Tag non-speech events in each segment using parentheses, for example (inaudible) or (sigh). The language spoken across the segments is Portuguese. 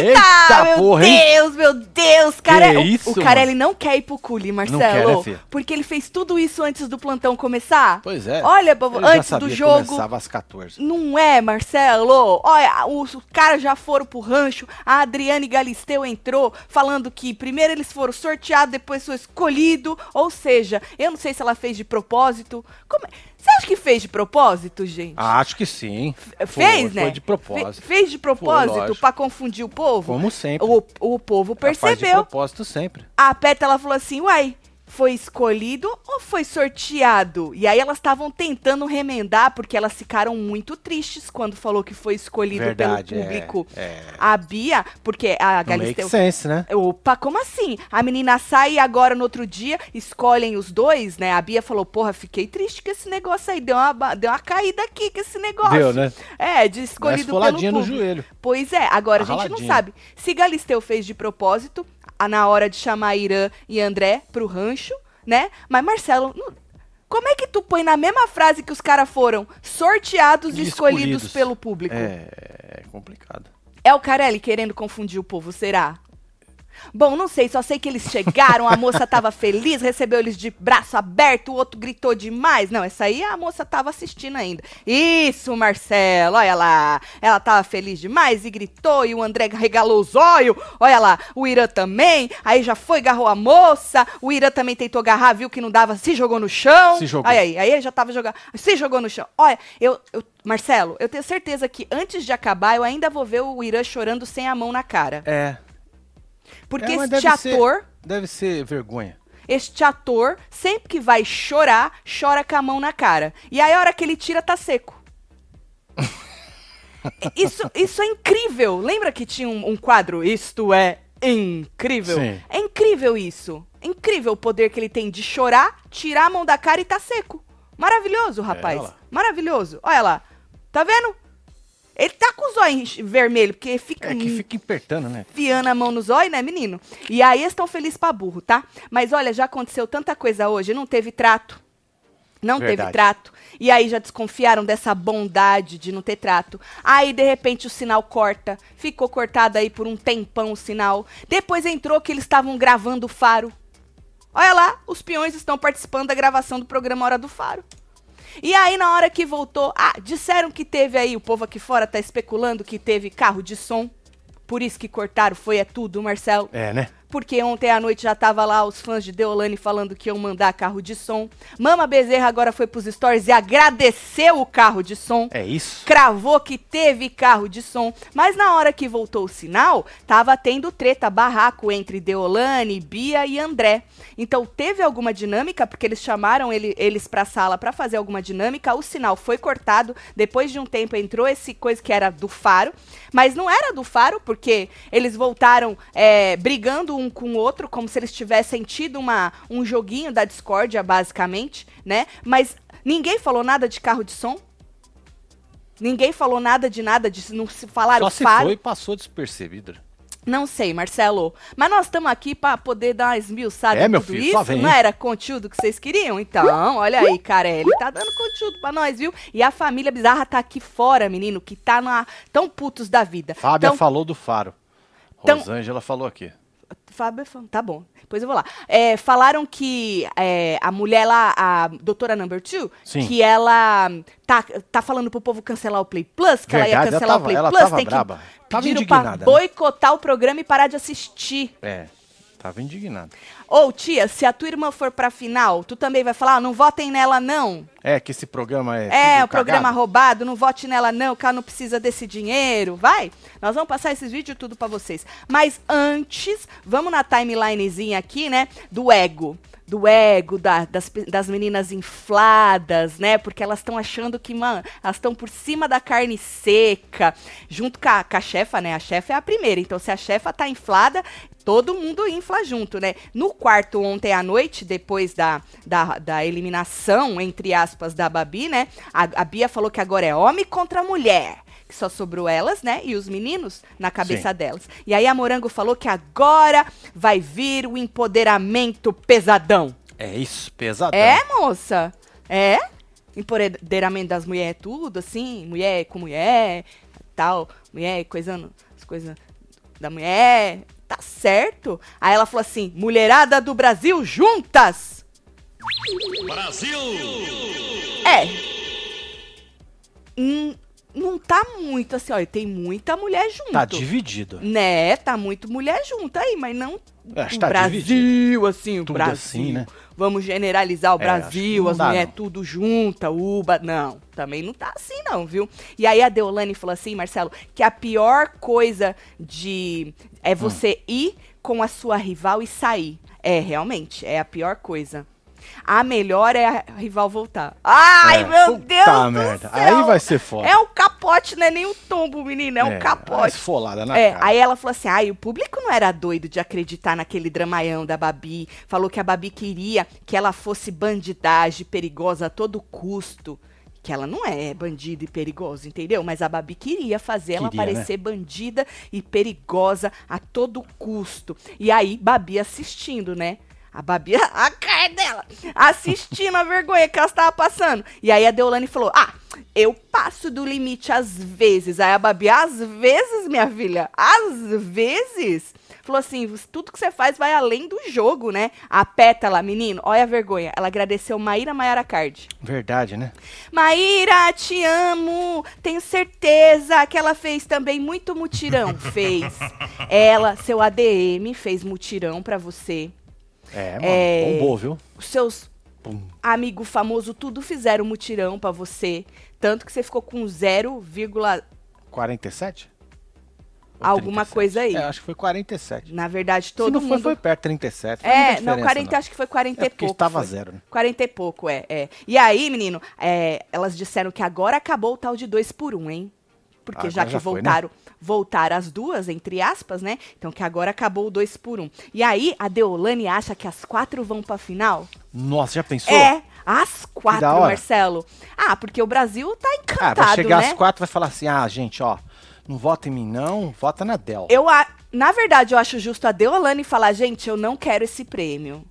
Eita, meu porra? Deus, meu Deus, cara. Que o, isso, o cara mano? ele não quer ir pro culi, Marcelo. quer, né, porque ele fez tudo isso antes do plantão começar. Pois é. Olha, povo, antes do jogo. Começava às 14. Não é, Marcelo? Olha, os, caras já foram pro rancho. A Adriane Galisteu entrou falando que primeiro eles foram sorteados, depois foi escolhido. Ou seja, eu não sei se ela fez de propósito. Como é- Você acha que fez de propósito, gente? Acho que sim. fez, Foi- né? Foi de propósito. Fe- fez de propósito pra confundir o povo? Como sempre. O, o povo Ela faz de percebeu. propósito sempre. A Peta ela falou assim: uai, foi escolhido ou foi sorteado? E aí elas estavam tentando remendar, porque elas ficaram muito tristes quando falou que foi escolhido Verdade, pelo é, público. é. A Bia, porque a Não make Galisteu. sense, né? Opa, como assim? A menina sai e agora no outro dia escolhem os dois, né? A Bia falou: porra, fiquei triste com esse negócio aí. Deu uma, deu uma caída aqui com esse negócio. Deu, né? É, de escolhido pelo foladinha no público. joelho. Pois é, agora a Tá gente não raladinha. sabe se Galisteu fez de propósito, a- na hora de chamar Irã e André pro rancho, né? Mas Marcelo, como é que tu põe na mesma frase que os caras foram sorteados e E escolhidos, escolhidos. pelo público? É, é complicado. É o Carelli querendo confundir o povo, será? Bom, não sei, só sei que eles chegaram, a moça tava feliz, recebeu eles de braço aberto, o outro gritou demais. Não, essa aí a moça tava assistindo ainda. Isso, Marcelo, olha lá. Ela tava feliz demais e gritou, e o André regalou os olhos. Olha lá, o Irã também. Aí já foi, agarrou a moça. O Irã também tentou agarrar, viu que não dava, se jogou no chão. Se jogou. Aí, aí, aí ele já tava jogando, se jogou no chão. Olha, eu, eu- Marcelo, eu tenho certeza que antes de acabar, eu ainda vou ver o Irã chorando sem a mão na cara. É. Porque É, este deve ser- ator, Deve ser vergonha. este ator, sempre que vai chorar, chora com a mão na cara. E aí a hora que ele tira, tá seco. (laughs) isso, isso é incrível. Lembra que tinha um, um quadro, Isto é incrível? Sim. É incrível isso. É incrível o poder que ele tem de chorar, tirar a mão da cara e tá seco. Maravilhoso, rapaz. lá. Maravilhoso. Olha lá. Tá vendo? Ele tá com os olhos vermelhos, porque fica É que fica apertando, né? enfiando a mão nos olhos, né, menino? E aí eles estão felizes pra burro, tá? Mas olha, já aconteceu tanta coisa hoje, não teve trato. Não teve Verdade. trato. E aí já desconfiaram dessa bondade de não ter trato. Aí, de repente, o sinal corta. Ficou cortado aí por um tempão o sinal. Depois entrou que eles estavam gravando o faro. Olha lá, os peões estão participando da gravação do programa Hora do Faro. E aí, na hora que voltou, ah, disseram que teve aí, o povo aqui fora tá especulando que teve carro de som. Por isso que cortaram, foi é tudo, Marcelo. É, né? Porque ontem à noite já tava lá os fãs de Deolane falando que iam mandar carro de som. Mama Bezerra agora foi pros stories e agradeceu o carro de som. É isso. Cravou que teve carro de som, mas na hora que voltou o sinal, tava tendo treta, barraco entre Deolane, Bia e André. Então teve alguma dinâmica, porque eles chamaram ele- eles pra sala pra fazer alguma dinâmica, o sinal foi cortado, depois de um tempo entrou esse coisa que era do faro, mas não era do faro, porque eles voltaram é, brigando um com o outro, como se eles tivessem tido uma, um joguinho da discórdia, basicamente, né? Mas ninguém falou nada de carro de som. Ninguém falou nada de nada disso, não se falaram Só se faro. foi e passou despercebido. Não sei, Marcelo. Mas nós estamos aqui para poder dar uma esmiuçada É, meu tudo filho, isso. vem. Não era conteúdo que vocês queriam? Então, olha aí, Carelli. Tá dando conteúdo pra nós, viu? E a família bizarra tá aqui fora, menino, que tá na... tão putos da vida. Fábia então, falou do faro. Então- Rosângela falou aqui. Fábio, fa- tá bom. Depois eu vou lá. É, falaram que é, a mulher lá, a doutora Number Two, Sim. que ela tá, tá falando pro povo cancelar o Play Plus, que ela Verdade, ia ela cancelar tava- o Play ela Plus, tava tem braba. que Tava pediram indignada, pra né? boicotar o programa e parar de assistir. É, tava indignado. Ô, tia, se a tua irmã for pra final, tu também vai falar, ah, não votem nela não. É, que esse programa é. É, o programa roubado, não vote nela não, que ela não precisa desse dinheiro. Vai, nós vamos passar esses vídeos tudo pra vocês. Mas antes, vamos na timelinezinha aqui, né, do ego. Do ego, da- das, das meninas infladas, né? Porque elas estão achando que, mano, elas estão por cima da carne seca. Junto com a, com a chefa, né? A chefa é a primeira. Então, se a chefa tá inflada, todo mundo infla junto, né? No quarto ontem à noite, depois da, da, da eliminação, entre aspas, da Babi, né? A, a Bia falou que agora é homem contra mulher. Que só sobrou elas, né? E os meninos na cabeça delas. E aí a Morango falou que agora vai vir o empoderamento pesadão. É isso, pesadão. É, moça? É? Empoderamento das mulheres, tudo assim, mulher com mulher, tal, mulher coisando as coisas da mulher, tá certo? Aí ela falou assim: mulherada do Brasil juntas! Brasil! É. Hum, não tá muito assim, ó, tem muita mulher junto. Tá dividido. Né, tá muito mulher junto aí, mas não Acho que o tá Brasil, dividido. assim, o Tudo Brasil. assim, né? Vamos generalizar o É, Brasil, as mulheres tudo junta, uba. Não, também não tá assim não, viu? E aí a Deolane falou assim, Marcelo, que a pior coisa de é Hum. você ir com a sua rival e sair. É, realmente, é a pior coisa. A melhor é a rival voltar. Ai, É, meu Deus do merda. céu! Aí vai ser foda. É um capote, não é nem um tombo, menina, é um É, capote. esfolada na É, cara. aí ela falou assim: ai, o público não era doido de acreditar naquele dramaião da Babi. Falou que a Babi queria que ela fosse bandidagem, perigosa a todo custo. Que ela não é bandida e perigosa, entendeu? Mas a Babi queria fazer ela Queria, né? parecer bandida e perigosa a todo custo. E aí, Babi assistindo, né? A Babi, (laughs) a cara dela, assistindo a vergonha que ela estava passando. E aí a Deolane falou: Ah, eu passo do limite às vezes. Aí a Babi, às vezes, minha filha, às vezes. Falou assim: tudo que você faz vai além do jogo, né? A pétala, menino, olha a vergonha. Ela agradeceu Maíra Maiara Card. Verdade, né? Maíra, te amo. Tenho certeza que ela fez também muito mutirão. (laughs) fez. Ela, seu ADM, fez mutirão pra você. É, mano. É. Bombou, viu? Os seus Pum. amigo famoso tudo fizeram mutirão pra você. Tanto que você ficou com 0, 47? Ou Alguma 37? coisa aí. É, acho que foi 47. na verdade, Se todo não mundo. foi, foi perto, 37. Foi É, não, diferença, 40, acho que foi 40 É e pouco. estava foi. zero, né? 40 e pouco, é, é. E aí, menino, é, elas disseram que agora acabou o tal de dois por um, hein? Porque Agora já que já foi, né? Voltaram as duas, entre aspas, né? Então que agora acabou o dois por um. E aí, a Deolane acha que as quatro vão pra final? Nossa, já pensou? É, as quatro. Marcelo. Ah, porque o Brasil tá Ah, encantado, vai chegar né? às quatro e vai falar assim: ah, gente, ó, não vota em mim, não, vota na Del. Eu, a- na verdade, eu acho justo a Deolane falar, gente, eu não quero esse prêmio.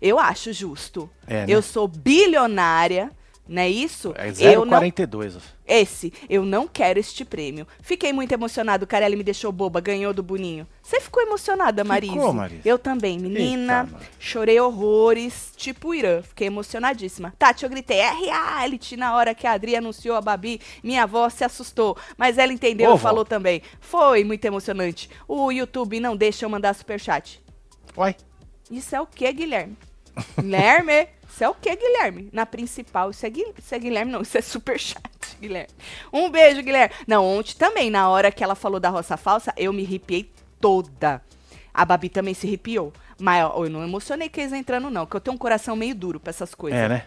Eu acho justo. É, né? Eu sou bilionária, não é isso? É eu não 0,42. Esse, eu não quero este prêmio. Fiquei muito emocionado, o Carelli me deixou boba, ganhou do Boninho. Você ficou emocionada, Marise? Ficou, Marise. Eu também, menina. Eita, chorei horrores, tipo Irã. Fiquei emocionadíssima. Tati, eu gritei, é reality na hora que a Adri anunciou a Babi. Minha avó se assustou, mas ela entendeu e falou também. Foi muito emocionante. O YouTube não deixa eu mandar superchat. Uai, Isso é o que, Guilherme? Guilherme? (laughs) Isso é o que, Guilherme? Na principal, isso é, Gui- isso é Guilherme, não, isso é superchat, (laughs) Guilherme. Um beijo, Guilherme. Não, ontem também, na hora que ela falou da roça falsa, eu me arrepiei toda. A Babi também se arrepiou. Mas eu não emocionei que eles entrando, não, porque eu tenho um coração meio duro pra essas coisas. é, né?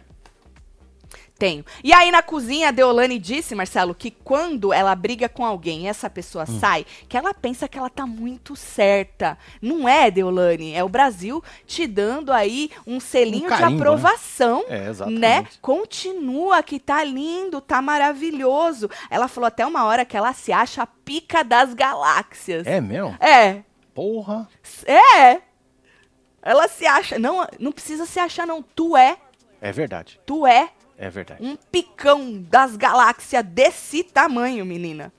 Tenho. E aí na cozinha, a Deolane disse, Marcelo, que quando ela briga com alguém e essa pessoa Hum. sai, que ela pensa que ela tá muito certa. Não é, Deolane? É o Brasil te dando aí um selinho Um carimbo, de né? aprovação. É, exatamente. Né? Continua que tá lindo, tá maravilhoso. Ela falou até uma hora que ela se acha a pica das galáxias. É mesmo? É. Porra. É. Ela se acha. Não, não precisa se achar, não. Tu é. É verdade. Tu é É verdade. um picão das galáxias desse tamanho, menina.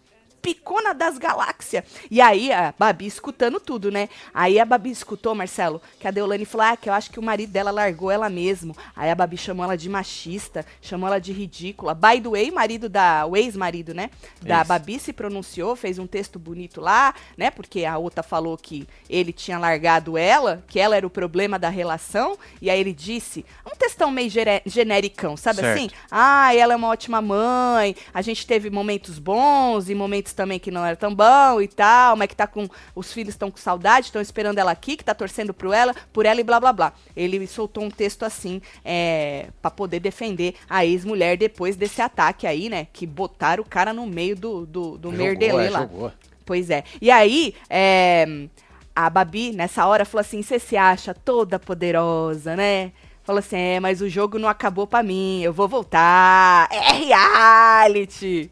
Picona das galáxias. E aí a Babi escutando tudo, né? Aí a Babi escutou, Marcelo, que a Deolane falou: Ah, que eu acho que o marido dela largou ela mesmo. Aí a Babi chamou ela de machista, chamou ela de ridícula. By the way, marido da. O ex-marido, né? Da Isso. Babi se pronunciou, fez um texto bonito lá, né? Porque a outra falou que ele tinha largado ela, que ela era o problema da relação. E aí ele disse: um textão meio genericão, sabe Certo. assim? Ah, ela é uma ótima mãe, a gente teve momentos bons e momentos também que não era tão bom e tal, mas que tá com. Os filhos estão com saudade, estão esperando ela aqui, que tá torcendo por ela, por ela e blá blá blá. Ele soltou um texto assim, é, para poder defender a ex-mulher depois desse ataque aí, né? Que botaram o cara no meio do, do, do Jogou, merdelê é, lá. jogou. Pois é. E aí, é, a Babi, nessa hora, falou assim: você se acha toda poderosa, né? Falou assim: é, mas o jogo não acabou pra mim, eu vou voltar. É reality.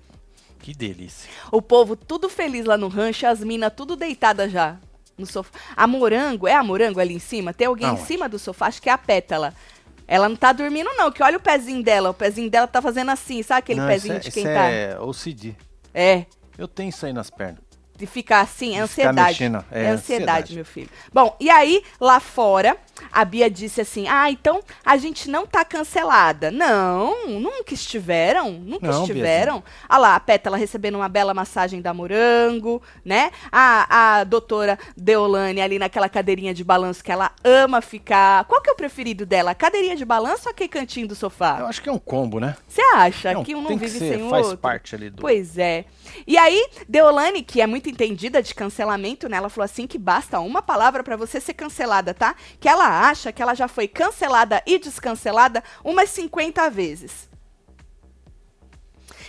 Que delícia. O povo tudo feliz lá no rancho, as minas tudo deitada já no sofá. A morango, é a morango ali em cima? Tem alguém Aonde? em cima do sofá, acho que é a pétala. Ela não tá dormindo não, que olha o pezinho dela, o pezinho dela tá fazendo assim, sabe aquele Não, pezinho é, de quem isso tá? é OCD. É, Eu tenho isso aí nas pernas. De ficar assim, é ansiedade. mexendo, é, é ansiedade, ansiedade. meu filho. Bom, e aí, lá fora, a Bia disse assim: Ah, então a gente não tá cancelada. Não, nunca estiveram, nunca Não, estiveram. Olha lá, a Pétala recebendo uma bela massagem da Morango, né? A, a doutora Deolane ali naquela cadeirinha de balanço que ela ama ficar. Qual que é o preferido dela? A cadeirinha de balanço ou aquele cantinho do sofá? Eu acho que é um combo, né? Você acha Não, que um não tem que vive ser, sem o faz outro? parte ali do... Pois é. E aí, Deolane, que é muito entendida de cancelamento, né? Ela falou assim que basta uma palavra pra você ser cancelada, tá? Que ela acha que ela já foi cancelada e descancelada umas 50 vezes.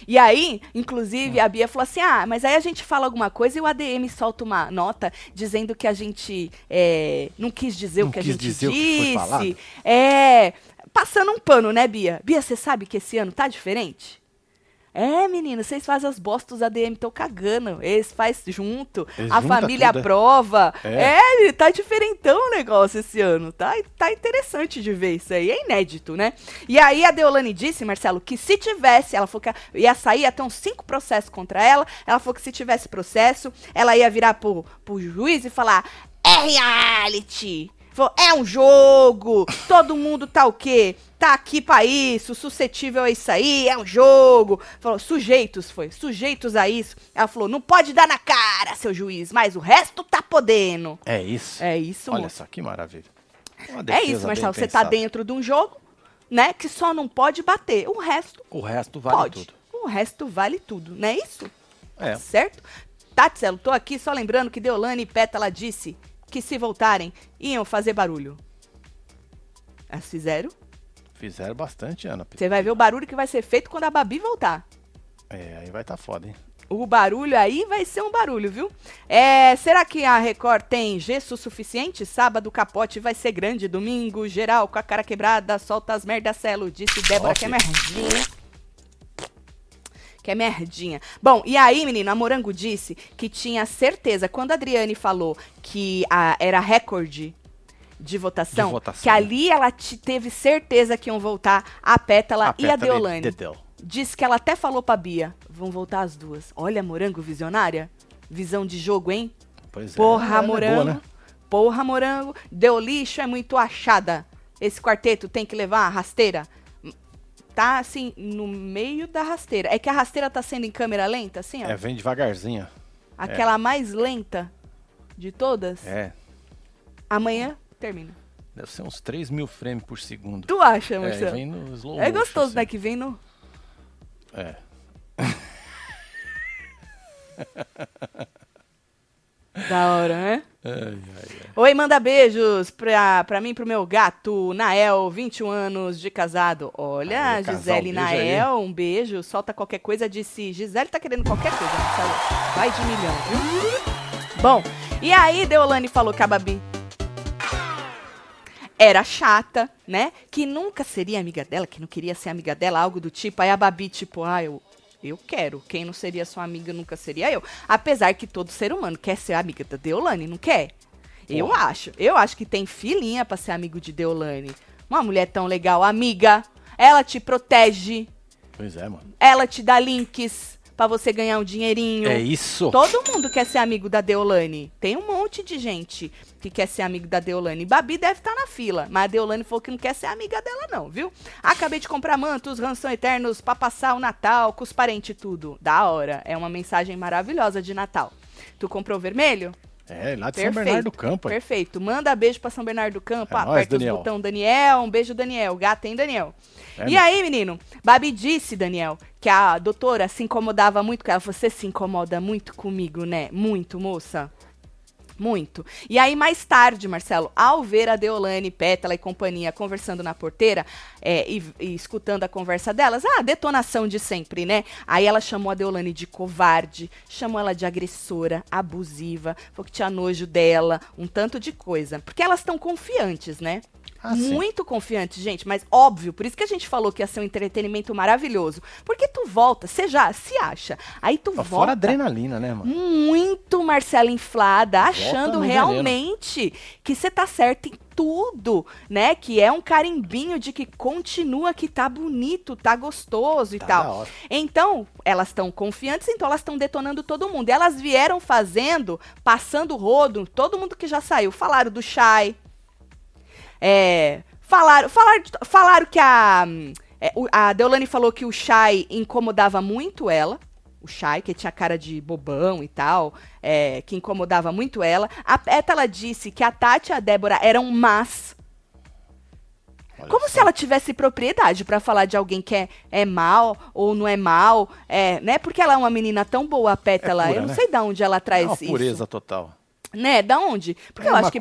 E aí, inclusive, a Bia falou assim: ah, mas aí a gente fala alguma coisa e o ADM solta uma nota dizendo que a gente é, não quis dizer Não o que a gente dizer o que foi falado. disse. É. Passando um pano, né, Bia? Bia, você sabe que esse ano tá diferente? É, menina, vocês fazem as bostas, os ADM estão cagando. Eles faz junto, Eles a família tudo, é. aprova. É, É. tá diferentão o negócio esse ano. Tá, tá interessante de ver isso aí. É inédito, né? E aí a Deolane disse, Marcelo, que se tivesse, ela falou que ia sair até uns cinco processos contra ela. Ela falou que se tivesse processo, ela ia virar pro, pro juiz e falar: é reality. Falou, é um jogo, todo mundo tá o quê? Tá aqui pra isso, suscetível a isso aí, é um jogo. Falou, sujeitos, foi, sujeitos a isso. Ela falou, não pode dar na cara, seu juiz, mas o resto tá podendo. É isso. É isso, Olha moço. só, que maravilha. É defesa isso, Marcelo, você tá dentro de um jogo, né, que só não pode bater. O resto O resto vale pode. tudo. O resto vale tudo, não é isso? É. Certo? Tatselo, tô aqui só lembrando que Deolane e Pétala disse que se voltarem, iam fazer barulho. Elas fizeram? Fizeram bastante, Ana. Você vai ver o barulho que vai ser feito quando a Babi voltar. É, aí vai tá foda, hein? O barulho aí vai ser um barulho, viu? É, será que a Record tem gesso suficiente? Sábado o capote vai ser grande. Domingo, geral, com a cara quebrada, solta as merdacelo, disse Débora, que é merdinha. Que é merdinha. Bom, e aí, menina, a Morango disse que tinha certeza, quando a Adriane falou que a- era recorde de votação, De votação, que ali ela te- teve certeza que iam voltar a Pétala e a Aperta ali, Deolane. dedéu. Disse que ela até falou pra Bia, vão voltar as duas. Olha, morango visionária. Visão de jogo, hein? Pois é. Porra, é morango. boa, né? Porra, morango. Deu lixo, é muito achada. Esse quarteto tem que levar a rasteira. Tá, assim, no meio da rasteira. É que a rasteira tá sendo em câmera lenta, assim, ó. É, vem devagarzinho. Aquela mais lenta de todas. É. Amanhã termina. Deve ser uns 3 mil frames por segundo. Tu acha, É, Marcelo? vem no slow É gostoso, assim. né? Que vem no. É. (laughs) Da hora, né? Ai, ai, ai. Oi, manda beijos pra, pra mim e pro meu gato, Nael, 21 anos de casado. Olha, casal, Gisele e. Nael, um beijo. Solta qualquer coisa, disse. Gisele tá querendo qualquer coisa, Marcelo. Vai de milhão, viu? Bom, e aí Deolane falou que a Babi era chata, né? Que nunca seria amiga dela, que não queria ser amiga dela, algo do tipo. Aí a Babi, tipo, ah, eu, eu quero. Quem não seria sua amiga nunca seria eu. Apesar que todo ser humano quer ser amiga da Deolane, não quer? Eu Porra. acho. Eu acho que tem filinha pra ser amigo de Deolane. Uma mulher tão legal, amiga. Ela te protege. Pois é, mano. Ela te dá links pra você ganhar um dinheirinho. É isso. Todo mundo quer ser amigo da Deolane. Tem um monte de gente que quer ser amigo da Deolane. Babi deve estar na fila, mas a Deolane falou que não quer ser amiga dela, não, viu? Acabei de comprar mantos, ranção eternos pra passar o Natal com os parentes e tudo. Da hora. É uma mensagem maravilhosa de Natal. Tu comprou vermelho? É, lá de São Perfeito. Bernardo do Campo. aí. Perfeito. Manda beijo pra São Bernardo do Campo. É aperta nóis, os Daniel. botão Daniel. Um beijo, Daniel. Gata, hein, Daniel? É, e aí, menino? Babi disse, Daniel, que a doutora se incomodava muito com ela. Você se incomoda muito comigo, né? Muito, moça. Muito. E aí, mais tarde, Marcelo, ao ver a Deolane, Pétala e companhia conversando na porteira é, e, e escutando a conversa delas, ah, detonação de sempre, né? Aí ela chamou a Deolane de covarde, chamou ela de agressora, abusiva, falou que tinha nojo dela, um tanto de coisa. Porque elas estão confiantes, né? Ah, sim. muito confiantes, gente, mas óbvio, por isso que a gente falou que ia ser um entretenimento maravilhoso. Porque tu volta, você já se acha. Aí tu Ó, volta Fora adrenalina, né, mano? muito Marcela inflada, achando realmente que você tá certo em tudo, né? Que é um carimbinho de que continua que tá bonito, tá gostoso e Tá tal. Então, elas estão confiantes, então elas estão detonando todo mundo. E elas vieram fazendo, passando o rodo, todo mundo que já saiu. Falaram do Shai. É, falaram, falaram, falaram que a, é, a Deolane falou que o Shai incomodava muito ela. O Shai, que tinha cara de bobão e tal, é, que incomodava muito ela. A Pétala disse que a Tati e a Débora eram más. Olha Como só. se ela tivesse propriedade pra falar de alguém que é, é mal ou não é mal, é, né? Porque ela é uma menina tão boa, a Pétala. É pura, eu não né? sei de onde ela É traz uma isso. pureza total. Né? Da onde? Porque é eu acho que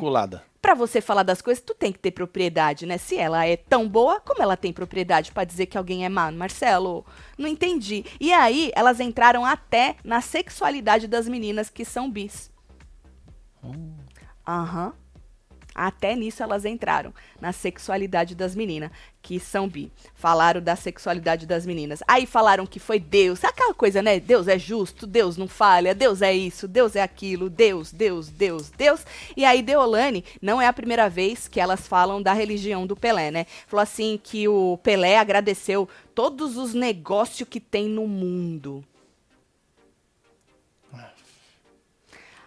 Pra você falar das coisas, tu tem que ter propriedade, né? Se ela é tão boa, como ela tem propriedade pra dizer que alguém é má? Marcelo, não entendi. E aí, elas entraram até na sexualidade das meninas que são bis. Aham. Até nisso elas entraram, na sexualidade das meninas, que são bi. Falaram da sexualidade das meninas. Aí falaram que foi Deus. Aquela coisa, né? Deus é justo, Deus não falha, Deus é isso, Deus é aquilo, Deus, Deus, Deus, Deus. E aí Deolane, não é a primeira vez que elas falam da religião do Pelé, né? Falou assim que o Pelé agradeceu todos os negócios que tem no mundo.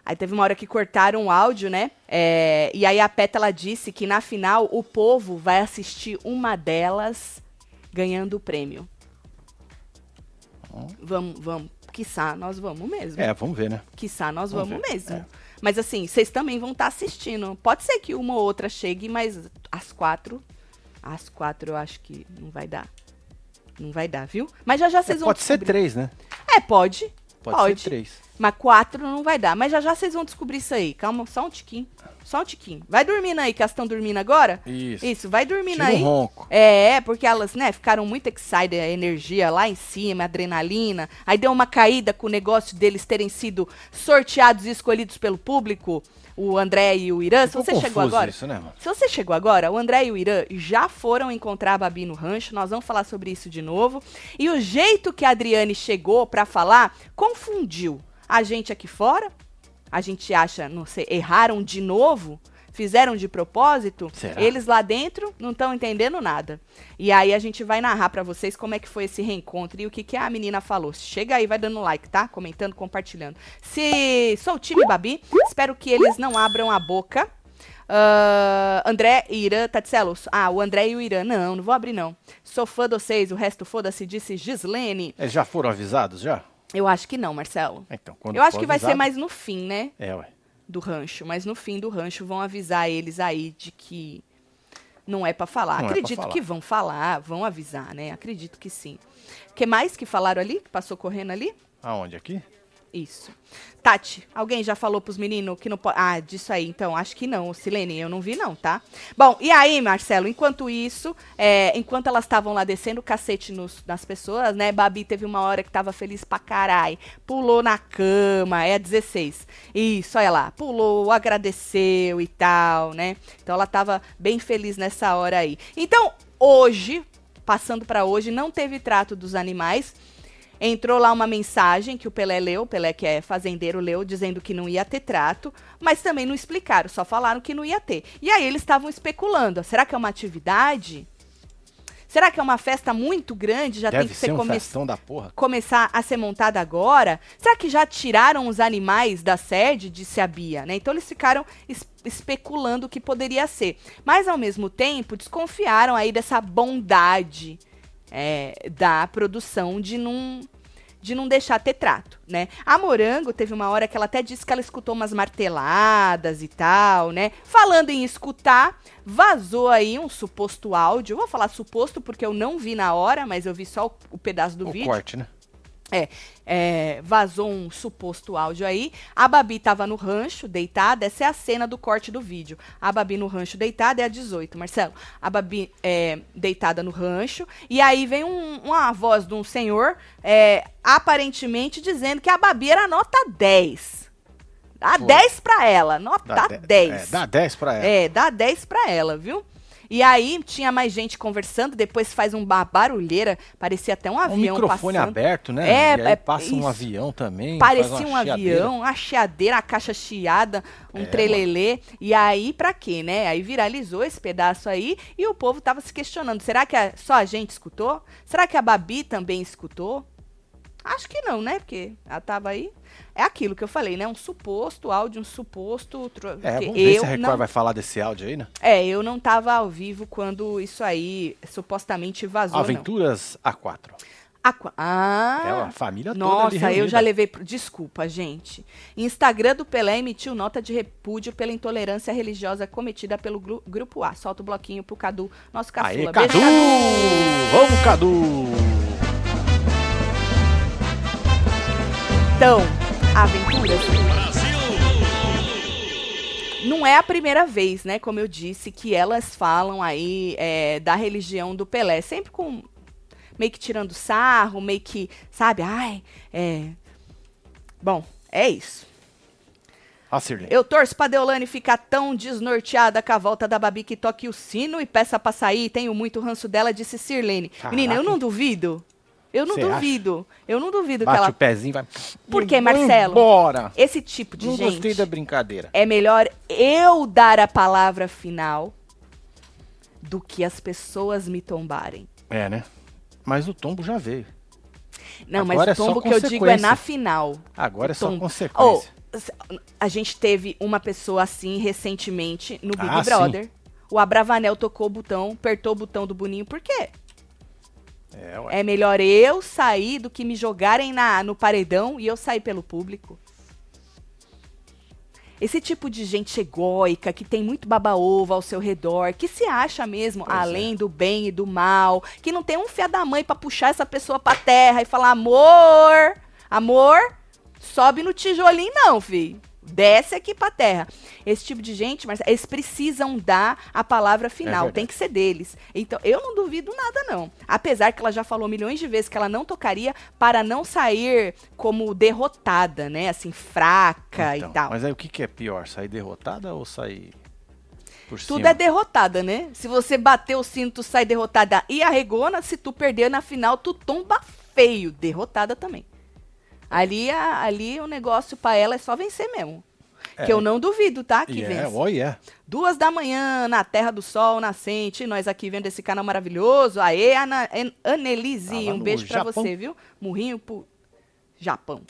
Aí teve uma hora que cortaram o áudio, né? É, e aí a Pétala disse que na final o povo vai assistir uma delas ganhando o prêmio. Vamos, vamos. Quiçá, nós vamos mesmo. É, vamos ver, né? Quiçá, nós Vamos vamos, mesmo. é. Mas assim, vocês também vão estar assistindo. Pode ser que uma ou outra chegue, mas às quatro. Às quatro eu acho que não vai dar. Não vai dar, viu? Mas já já É, vocês vão pode ser descobrir. três, né? É, pode. Pode, Pode. ser três. Mas quatro não vai dar. Mas já já vocês vão descobrir isso aí. Calma, só um tiquinho. Só um tiquinho. Vai dormindo aí, que elas estão dormindo agora? Isso. Isso, vai dormindo Tira aí. um ronco. É, porque elas, né, ficaram muito excited, a energia lá em cima, a adrenalina. Aí deu uma caída com o negócio deles terem sido sorteados e escolhidos pelo público, o André e o Irã. Se você chegou agora, isso, né, mano? se você chegou agora, o André e o Irã já foram encontrar a Babi no rancho. Nós vamos falar sobre isso de novo. E o jeito que a Adriane chegou pra falar confundiu a gente aqui fora. A gente acha, não sei, erraram de novo, fizeram de propósito. Será? Eles lá dentro não estão entendendo nada. E aí a gente vai narrar pra vocês como é que foi esse reencontro e o que, que a menina falou. Chega aí, vai dando like, tá? Comentando, compartilhando. Se sou o time Babi, espero que eles não abram a boca. Ah, André e Irã, Tatselo. Ah, o André e o Irã. Não, não vou abrir, não. Sou fã de vocês, o resto foda-se, disse Gislene. Eles já foram avisados, já? Eu acho que não, Marcelo. Então, quando Eu acho que vai ser mais no fim, né? É, ué. Do rancho. Mas no fim do rancho vão avisar eles aí de que não é pra falar. Não é Acredito falar. que vão falar, vão avisar, né? Acredito que sim. O que mais que falaram ali? Que passou correndo ali? Aonde? Aqui? Isso. Tati, alguém já falou pros meninos que não pode. Ah, disso aí, então. Acho que não, Silene, eu não vi, não, tá? Bom, e aí, Marcelo, enquanto isso, é, enquanto elas estavam lá descendo o cacete nos- nas pessoas, né? Babi teve uma hora que tava feliz pra carai. Pulou na cama, é a 16. Isso, olha lá. Pulou, agradeceu e tal, né? Então ela tava bem feliz nessa hora aí. Então, hoje, passando pra hoje, não teve trato dos animais. Entrou lá uma mensagem que o Pelé leu, o Pelé que é fazendeiro leu, dizendo que não ia ter trato, mas também não explicaram, só falaram que não ia ter. E aí eles estavam especulando, será que é uma atividade? Será que é uma festa muito grande, já Deve tem que ser ser um come- da porra. começar a ser montada agora? Será que já tiraram os animais da sede? Disse a Bia, né? Então eles ficaram es- especulando o que poderia ser. Mas ao mesmo tempo desconfiaram aí dessa bondade é, da produção de não de não deixar ter trato, né? A Morango teve uma hora que ela até disse que ela escutou umas marteladas e tal, né? Falando em escutar, vazou aí um suposto áudio. Eu vou falar suposto porque eu não vi na hora, mas eu vi só o, o pedaço do o vídeo. corte, né? É, é, vazou um suposto áudio aí. A Babi tava no rancho, deitada. Essa é a cena do corte do vídeo. A Babi no rancho deitada é a 18, Marcelo. A Babi é, deitada no rancho. E aí vem um- uma voz de um senhor, é, aparentemente dizendo que a Babi era nota 10. Dá Pô. 10 pra ela, nota Dá de- 10. É, dá 10 pra ela. É, dá 10 pra ela, viu? E aí tinha mais gente conversando, depois faz um ba- barulheira, parecia até um Um avião microfone passando. aberto, né? É, aí é, passa um avião também. Parecia um uma chiadeira. avião, uma chiadeira, a caixa chiada, um É, trelelê. E aí, pra quê, né? Aí viralizou esse pedaço aí e o povo tava se questionando. Será que a- só a gente escutou? Será que a Babi também escutou? Acho que não, né? Porque ela tava aí. É aquilo que eu falei, né? Um suposto áudio, um suposto. É, vamos ver eu se a Record não, vai falar desse áudio aí, né? É, eu não tava ao vivo quando isso aí supostamente vazou, não. Aventuras A4. Aqua- Ah! É a família toda Nossa, eu já levei. Desculpa, gente. Instagram do Pelé emitiu nota de repúdio pela intolerância religiosa cometida pelo gru- Grupo A. Solta o bloquinho pro Cadu, nosso caçula. Aê, Beijo, Cadu! Vamos, Cadu! Então, aventuras. Brasil. Não é a primeira vez, né? Como eu disse, que elas falam aí é, da religião do Pelé. Sempre com. meio que tirando sarro, meio que. Sabe? Ai, é. Bom, é isso. Sirley. Eu torço pra Deolane ficar tão desnorteada com a volta da Babi que toque o sino e peça pra sair. Tenho muito ranço dela, disse Sirlene. Caraca. Menina, eu não duvido. Eu não Cê duvido. Eu não duvido que Bate ela. o pezinho, vai. Por quê, Marcelo? Embora! Esse tipo de Não gente. gostei da brincadeira. É melhor eu dar a palavra final do que as pessoas me tombarem. É, né? Mas o tombo já veio. Não, Agora mas é o tombo que eu digo é na final. Agora é só consequência. Oh, a gente teve uma pessoa assim recentemente no Big Ah, Brother. O Abravanel tocou o botão, apertou o botão do Boninho. Por quê? É. É melhor eu sair do que me jogarem na, no paredão e eu sair pelo público. Esse tipo de gente egóica, que tem muito baba-ovo ao seu redor, que se acha mesmo Pois é. além do bem e do mal, que não tem um fia da mãe pra puxar essa pessoa pra terra e falar: amor, amor, sobe no tijolinho, não, filho. Desce aqui pra terra. Esse tipo de gente, mas eles precisam dar a palavra final. verdade. tem que ser deles. Então, eu não duvido nada, não. Apesar que ela já falou milhões de vezes que ela não tocaria para não sair como derrotada, né? Assim, fraca Então, e tal. Mas aí o que, que é pior? Sair derrotada ou sair por Tudo cima? é derrotada, né? Se você bater o sino, tu sai derrotada e arregona. Se tu perder na final, tu tomba feio. Derrotada também. Ali, a- ali o negócio pra ela é só vencer mesmo. É. Que eu não duvido, tá? Que E é, vence. olha. Duas da manhã, na Terra do Sol Nascente, nós aqui vendo esse canal maravilhoso. Aê, Ana, An- Annelise, Tava um beijo pra Japão. você, viu? Murrinho pro Japão.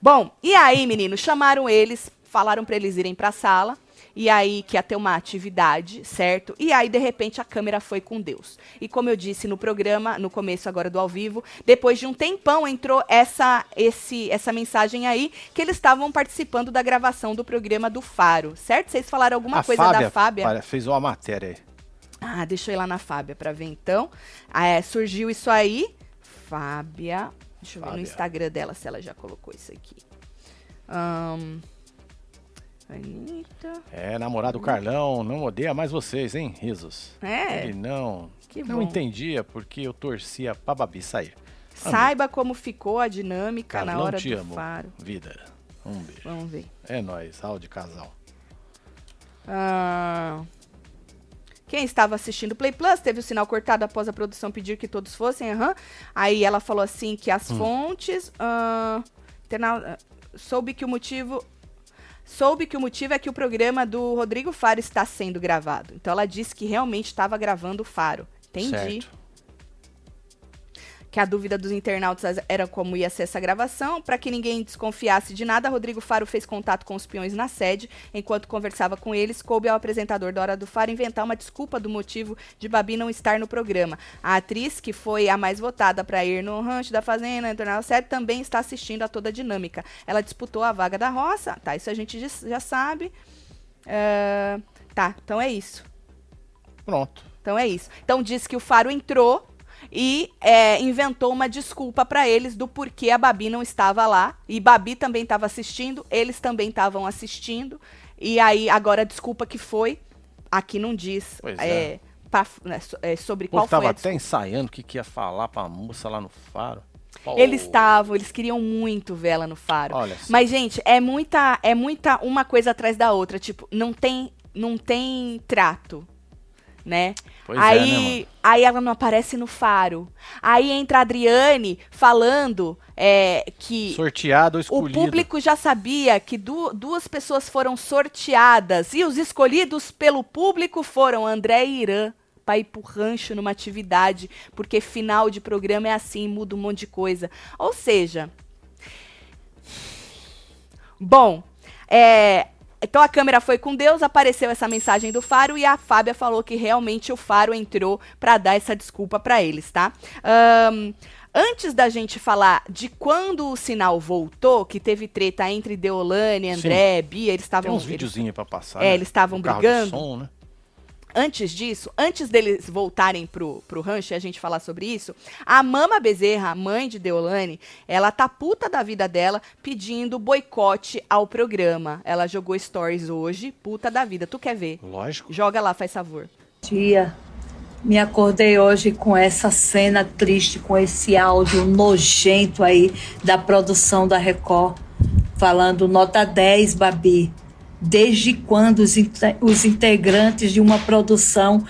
Bom, e aí, meninos, chamaram eles, falaram pra eles irem pra sala. E aí que ia ter uma atividade, certo? E aí, de repente, a câmera foi com Deus. E como eu disse no programa, no começo agora do ao vivo, depois de um tempão entrou essa, esse, essa mensagem aí que eles estavam participando da gravação do programa do Faro, certo? Vocês falaram alguma a coisa Fábia, da Fábia? fez uma matéria aí. Ah, deixa eu ir lá na Fábia pra ver então. Ah, é, surgiu isso aí. Fábia. Deixa eu ver no Fábia. Instagram dela se ela já colocou isso aqui. Ahn, Anitta. É, namorado Carlão, não odeia mais vocês, hein? Risos. É, Ele não, que não bom. entendia porque eu torcia pra Babi sair. Saiba como ficou a dinâmica na Carlão, hora te do amo. faro. Vida. Um beijo. Vamos ver. É nóis, áudio casal. Ah, Quem estava assistindo o Play Plus teve o sinal cortado após a produção pedir que todos fossem. aham. Aí ela falou assim que as fontes. ah, interna- soube que o motivo. Soube que o motivo é que o programa do Rodrigo Faro está sendo gravado. Então ela disse que realmente estava gravando o Faro. Entendi. Certo. Que a dúvida dos internautas era como ia ser essa gravação. Para que ninguém desconfiasse de nada, Rodrigo Faro fez contato com os peões na sede. Enquanto conversava com eles, coube ao apresentador da Hora do Faro inventar uma desculpa do motivo de Babi não estar no programa. A atriz, que foi a mais votada para ir no rancho da Fazenda, sede, também está assistindo a toda a dinâmica. Ela disputou a vaga da roça, tá? Isso a gente já- sabe. Ah, tá, então é isso. Pronto. Então é isso. Então diz que o Faro entrou e é, inventou uma desculpa para eles do porquê a Babi não estava lá. E Babi também estava assistindo, eles também estavam assistindo. E aí, agora a desculpa que foi, aqui não diz Pois é, é. pa- né, é, sobre povo qual foi tava a até desculpa. ensaiando o que, que ia falar pra moça lá no faro. Pô, Eles estavam, eles queriam muito vela no Faro. Olha. Mas, gente, é muita, é muita uma coisa atrás da outra. Tipo, não tem, não tem trato, né? Pois é, né, aí, aí ela não aparece no faro. Aí entra a Adriane falando é, que Sorteado ou o escolhido. público já sabia que du- duas pessoas foram sorteadas e os escolhidos pelo público foram André e Irã para ir pro rancho numa atividade, porque final de programa é assim, muda um monte de coisa. Ou seja, bom, é, então a câmera foi com Deus, apareceu essa mensagem do Faro e a Fábia falou que realmente o Faro entrou para dar essa desculpa para eles, tá? Ahn, antes da gente falar de quando o sinal voltou, que teve treta entre Deolane, André, Bia, eles Tem estavam uns eles- videozinhos pra passar. É, né? eles estavam brigando. som, né? Antes disso, antes deles voltarem pro, pro rancho e a gente falar sobre isso, a Mama Bezerra, a mãe de Deolane, ela tá puta da vida dela pedindo boicote ao programa. Ela jogou stories hoje, puta da vida. Tu quer ver? Lógico. Joga lá, faz favor. dia. Me acordei hoje com essa cena triste, com esse áudio nojento aí da produção da Record, falando nota 10, Babi. Desde quando os, os integrantes de uma produção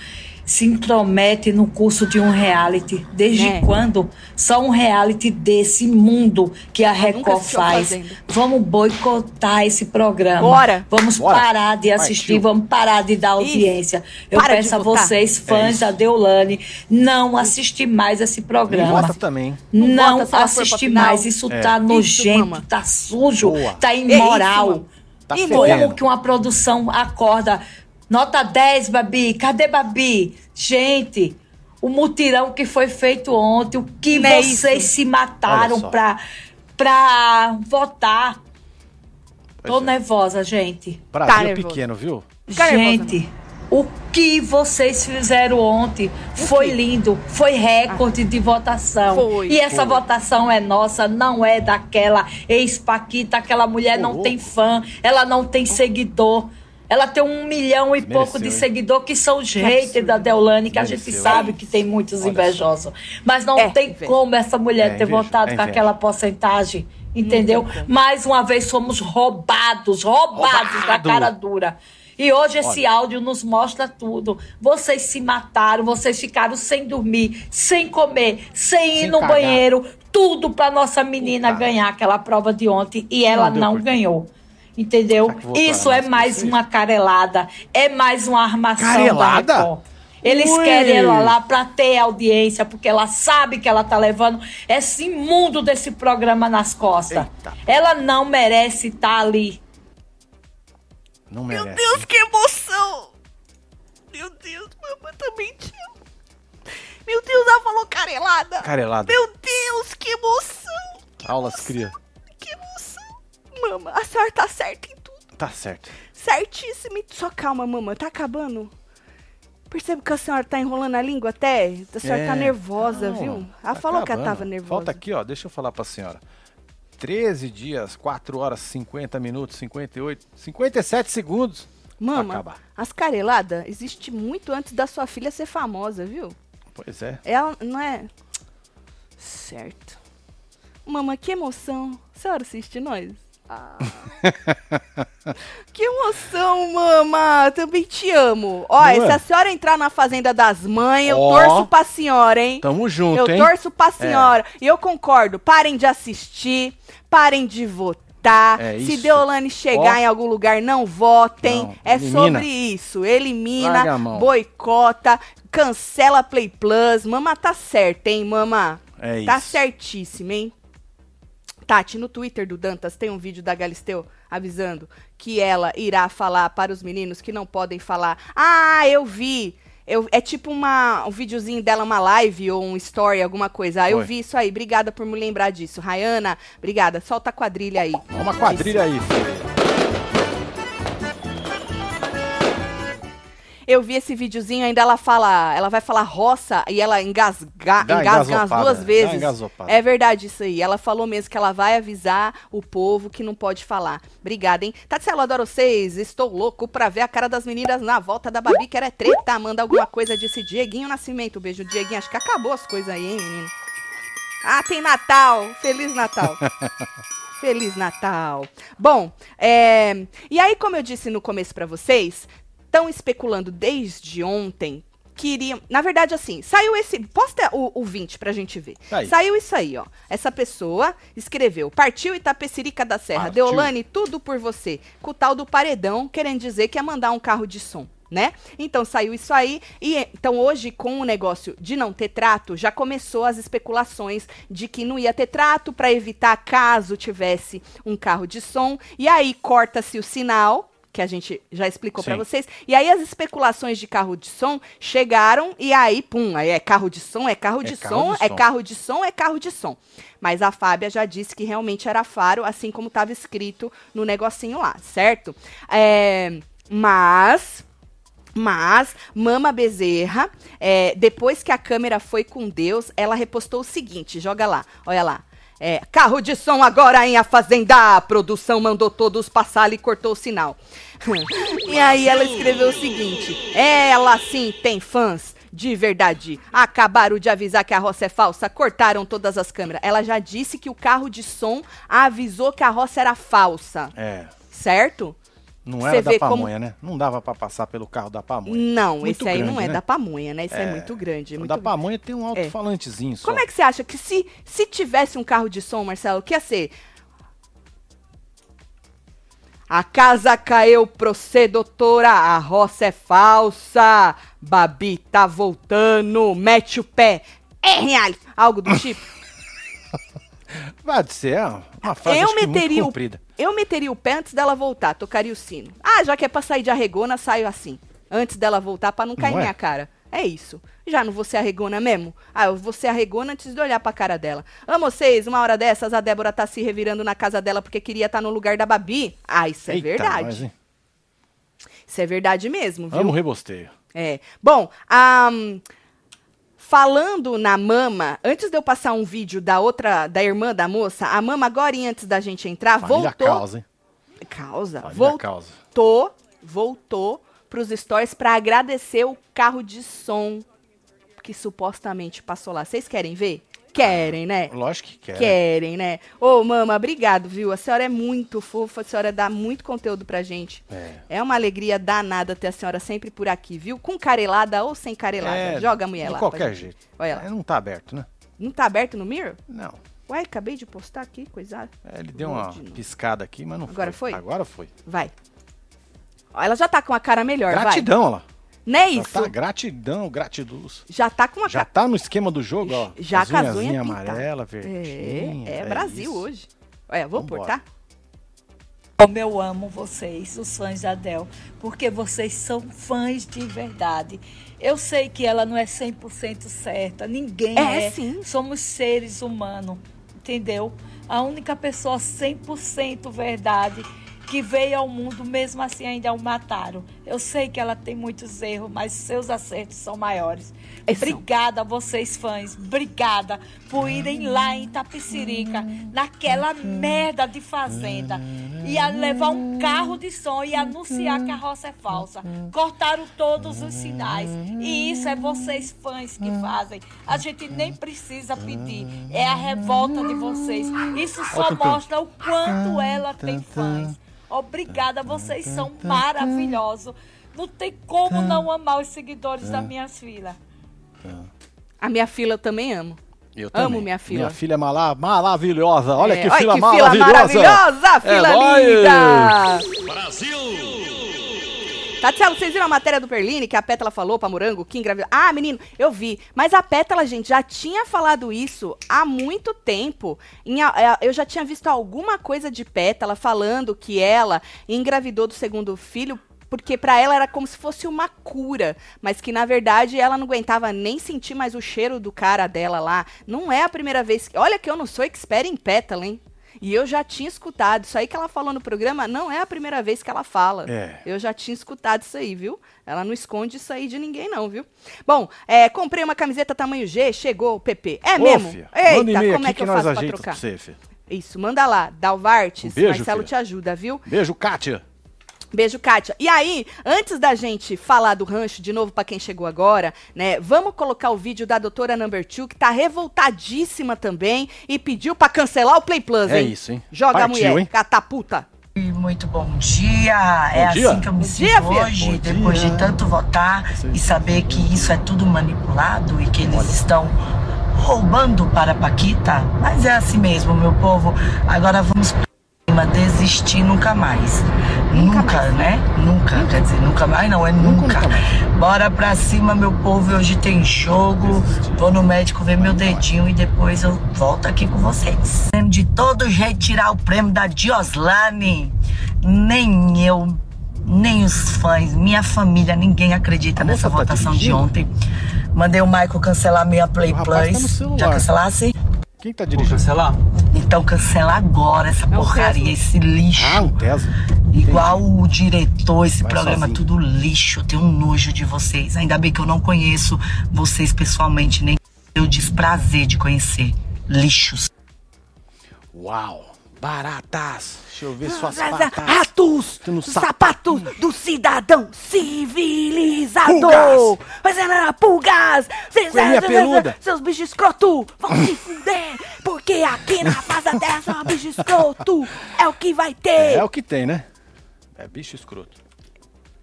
se intrometem no curso de um reality? Desde É. quando? Só um reality desse mundo que a Record faz. Vamos boicotar esse programa. Bora. Vamos Bora. parar de assistir, Partiu. vamos parar de dar audiência. Eu Para peço a votar. vocês, É fãs isso. da Deolane, não assistir mais esse programa. vota também. Não Não assistir mais. Isso É. tá Isso, nojento, mama. tá sujo, Boa. tá É isso, imoral. Tá E Como que uma produção acorda? Nota 10, Babi. Cadê Babi? Gente, o mutirão que foi feito ontem, o que Não é vocês isso. se mataram pra, pra votar. Tô Pois é. nervosa, gente. Brasil Tá nervoso. pequeno, viu? Gente, o que vocês fizeram ontem foi lindo, foi recorde de votação. Foi. E essa Foi. votação é nossa, não é daquela ex-Paquita, aquela mulher não tem fã, ela não tem seguidor. Ela tem um milhão e pouco de seguidor que são os haters da Deolane, que a gente Mereceu, sabe que tem muitos invejosos. Mas não É, tem inveja. como essa mulher É, ter inveja, votado é com aquela porcentagem. Entendeu? Mais uma vez somos roubados, roubados da Roubado. cara dura. E hoje esse áudio nos mostra tudo. Vocês se mataram, vocês ficaram sem dormir, sem comer, sem ir Sem no cagar. banheiro, tudo pra nossa menina Puta. ganhar aquela prova de ontem e ela não quê? ganhou. Entendeu? Isso é mais vocês? uma carelada, é mais uma armação Carelada? da Record. Eles Ui. querem ela lá pra ter audiência, porque ela sabe que ela tá levando esse imundo desse programa nas costas. Eita. Ela não merece estar ali. Não merece. Meu Deus, que emoção! Meu Deus, mamãe também te amo. Meu Deus, ela falou carelada. Carelada. Meu Deus, que emoção! Aulas cria. Que emoção! Mama, a senhora tá certa em tudo. Tá certo. Certíssimo. Só calma, mamãe, tá acabando. Percebo que a senhora tá enrolando a língua até. A senhora É. tá nervosa, Não, viu? Ela tá falou que ela acabando. tava nervosa. Falta aqui, ó. Deixa eu falar pra senhora. 13 dias, 4 horas, 50 minutos, 58, 57 segundos. Mama, as careladas existem muito antes da sua filha ser famosa, viu? Pois é. Ela não é. Certo. Mama, que emoção. A senhora assiste nós? Ah. (laughs) que emoção, mama. Também te amo. É? se a senhora entrar na Fazenda das Mães, eu Ó. torço pra senhora, hein? Tamo junto, Eu hein? torço pra senhora. E eu concordo. Parem de assistir, parem de votar. É Se. Deolane chegar Ó. em algum lugar, não votem. Não, é sobre isso. Elimina, boicota, cancela Play Plus. Mama tá certa, hein, mama? É Tá isso. certíssimo, hein? Tati, no Twitter do Dantas tem um vídeo da Galisteu avisando que ela irá falar para os meninos que não podem falar. Ah, eu vi. Eu, é tipo uma, um videozinho dela, uma live ou um story, alguma coisa. Ah, eu vi isso aí. Obrigada por me lembrar disso. Rayana, obrigada. Solta a quadrilha aí. Uma quadrilha aí, filho. Eu vi esse videozinho, ainda ela fala, ela vai falar roça e ela engasga, Dá engasga as engasopada, duas vezes. É verdade isso aí. Ela falou mesmo que ela vai avisar o povo que não pode falar. Obrigada, hein? Tatselo, adoro vocês. Estou louco pra ver a cara das meninas na volta da Babi, que era treta. Manda alguma coisa, disse Dieguinho Nascimento. Beijo, Dieguinho. Acho que acabou as coisas aí, hein, menino? Ah, tem Natal. Feliz Natal. (laughs) Feliz Natal. Bom, é, e aí, como eu disse no começo pra vocês, estão especulando desde ontem queriam. Na verdade, assim, saiu esse. Posta o, o 20 pra gente ver. Tá aí. Saiu isso aí, ó. Essa pessoa escreveu: Partiu Itapecerica da Serra. Partiu. Deolane, tudo por você. Com o tal do paredão, querendo dizer que ia mandar um carro de som. Né? Então saiu isso aí e então hoje com o negócio de não ter trato já começou as especulações de que não ia ter trato para evitar caso tivesse um carro de som e aí corta-se o sinal que a gente já explicou para vocês. E aí as especulações de carro de som chegaram e aí, pum, aí é carro de som, é carro É de carro som, de é som. carro de som, é carro de som. Mas a Fábia já disse que realmente era faro, assim como estava escrito no negocinho lá, certo? É, mas mas, Mama Bezerra, é, depois que a câmera foi com Deus, ela repostou o seguinte: joga lá, olha lá. É, carro de som agora em A Fazenda. A produção mandou todos passar e cortou o sinal. (laughs) e aí ela escreveu o seguinte: ela sim tem fãs. De verdade. Acabaram de avisar que a roça é falsa, cortaram todas as câmeras. Ela já disse que o carro de som avisou que a roça era falsa. É. Certo? Não era da como- pamonha, né? Não dava pra passar pelo carro da pamonha. Não, Muito esse aí não grande, é né? da pamonha, né? Esse é, muito grande. O Muito da pamonha tem um alto-falantezinho só. Como é que você acha que se, se tivesse um carro de som, Marcelo, que ia ser? A casa caiu pro C, doutora. A roça é falsa. Babi tá voltando. Mete o pé. É real. Algo do (coughs) tipo. Vai ser uma frase eu que muito meteria o, comprida. eu meteria o pé antes dela voltar, tocaria o sino. Ah, já que é pra sair de arregona, saio assim. Antes dela voltar pra não cair Não é? minha cara. É isso. Já não vou ser arregona mesmo? Ah, eu vou ser arregona antes de olhar pra cara dela. Amo vocês, uma hora dessas a Débora tá se revirando na casa dela porque queria estar no lugar da Babi. Ah, isso é Eita, verdade. hein? Isso é verdade mesmo, viu? Amo rebosteio. É. Bom, ahn, falando na mama, antes de eu passar um vídeo da outra, da irmã da moça, a mama agora antes da gente entrar, Família voltou. causa, hein? Causa. Família Voltou, causa. voltou pros stories pra agradecer o carro de som que supostamente passou lá. Vocês querem ver? Querem, né? Lógico que quer. Querem, né? Ô, mama, obrigado, viu? A senhora é muito fofa, a senhora dá muito conteúdo pra gente. É. É uma alegria danada ter a senhora sempre por aqui, viu? Com carelada ou sem carelada. É, Joga a mulher de lá. pra qualquer jeito. Olha lá. É, não tá aberto, né? Não tá aberto no Mirror? Não. Ué, acabei de postar aqui, coisa. É, ele deu uma piscada aqui, mas não Agora foi. foi? Agora foi. Vai. Ó, ela já tá com a cara melhor, Gratidão, ó lá. Não é Já isso? tá gratidão, gratiduz. Já tá com a Já tá no esquema do jogo, ó. Já As com as unhas amarela, É, verdinha. é, Brasil isso. hoje. Olha, vou pôr, Vambora. tá? Como eu amo vocês, os fãs da Adele, porque vocês são fãs de verdade. Eu sei que ela não é 100% certa, ninguém É, é. sim. Somos seres humanos, entendeu? A única pessoa 100% verdade que veio ao mundo, mesmo assim ainda o mataram. Eu sei que ela tem muitos erros, mas seus acertos são maiores. É. Obrigada a vocês, fãs. Obrigada por irem lá em Tapicirica, naquela merda de fazenda, e a levar um carro de som e anunciar que a roça é falsa. Cortaram todos os sinais. E isso é vocês, fãs, que fazem. A gente nem precisa pedir. É a revolta de vocês. Isso só mostra o quanto ela tem fãs. Obrigada, vocês são maravilhosos. Não tem como não amar os seguidores das minhas filhas. A minha fila eu também amo. Eu Amo também. minha filha. Minha filha é mala- maravilhosa. Olha É, que fila que maravilhosa. fila maravilhosa, fila É nóis. linda! Brasil! Tatiana, vocês viram a matéria do Perline que a Pétala falou pra Morango que engravidou? Ah, menino, eu vi. Mas a Pétala, gente, já tinha falado isso há muito tempo. Em é, eu já tinha visto alguma coisa de Pétala falando que ela engravidou do segundo filho porque pra ela era como se fosse uma cura, mas que na verdade ela não aguentava nem sentir mais o cheiro do cara dela lá. Não é a primeira vez. que- Olha que eu não sou expert em Pétala, hein? E eu já tinha escutado. Isso aí que ela falou no programa não é a primeira vez que ela fala. É. Eu já tinha escutado isso aí, viu? Ela não esconde isso aí de ninguém, não, viu? Bom, é, comprei uma camiseta tamanho G, chegou o PP. É Ô, mesmo? fia, Eita, como é que, eu nós faço pra trocar? você. Isso, manda lá. Dalvartes, Um beijo, Marcelo filha. te ajuda, viu? Beijo, Kátia. Beijo, Kátia. E aí, antes da gente falar do rancho, de novo pra quem chegou agora, né? Vamos colocar o vídeo da doutora Number Two, que tá revoltadíssima também e pediu pra cancelar o Play Plus, É hein? isso, hein? Joga a Partiu, mulher, hein? cataputa. Muito bom dia. é dia. assim que eu me Bom sinto dia, hoje, Bom depois dia. de tanto votar e saber que isso é tudo manipulado e que eles estão roubando para a Paquita. Mas é assim mesmo, meu povo. Agora vamos desistir nunca mais. Nunca, né? Nunca, quer dizer, nunca mais não, é nunca. nunca mais. Bora pra cima, meu povo. Hoje tem jogo. Vou no médico ver meu dedinho e depois eu volto aqui com vocês. De todo jeito tirar o prêmio da Dioslane. Nem eu, nem os fãs, minha família, ninguém acredita A nessa tá votação de dirigindo? ontem. Mandei o Michael cancelar minha Play O rapaz tá no Plus. celular. Já cancelasse? Quem tá dirigindo? Então cancela agora essa É porcaria, Tesla. esse lixo. Ah, um Tesla. Igual o diretor, esse Vai programa sozinho. tudo lixo. Eu tenho um nojo de vocês. Ainda bem que eu não conheço vocês pessoalmente, nem eu desprazer de conhecer. Lixos. Uau. Baratas. Deixa eu ver suas Ratos, patas. No sapatos do cidadão civilizado. Pulgas. Fazendo pulgas. Coelhinha peluda. Seus bichos escroto vão se fuder. Porque aqui na da terra só bicho escroto. É o que vai ter. É o que tem, né? É bicho escroto.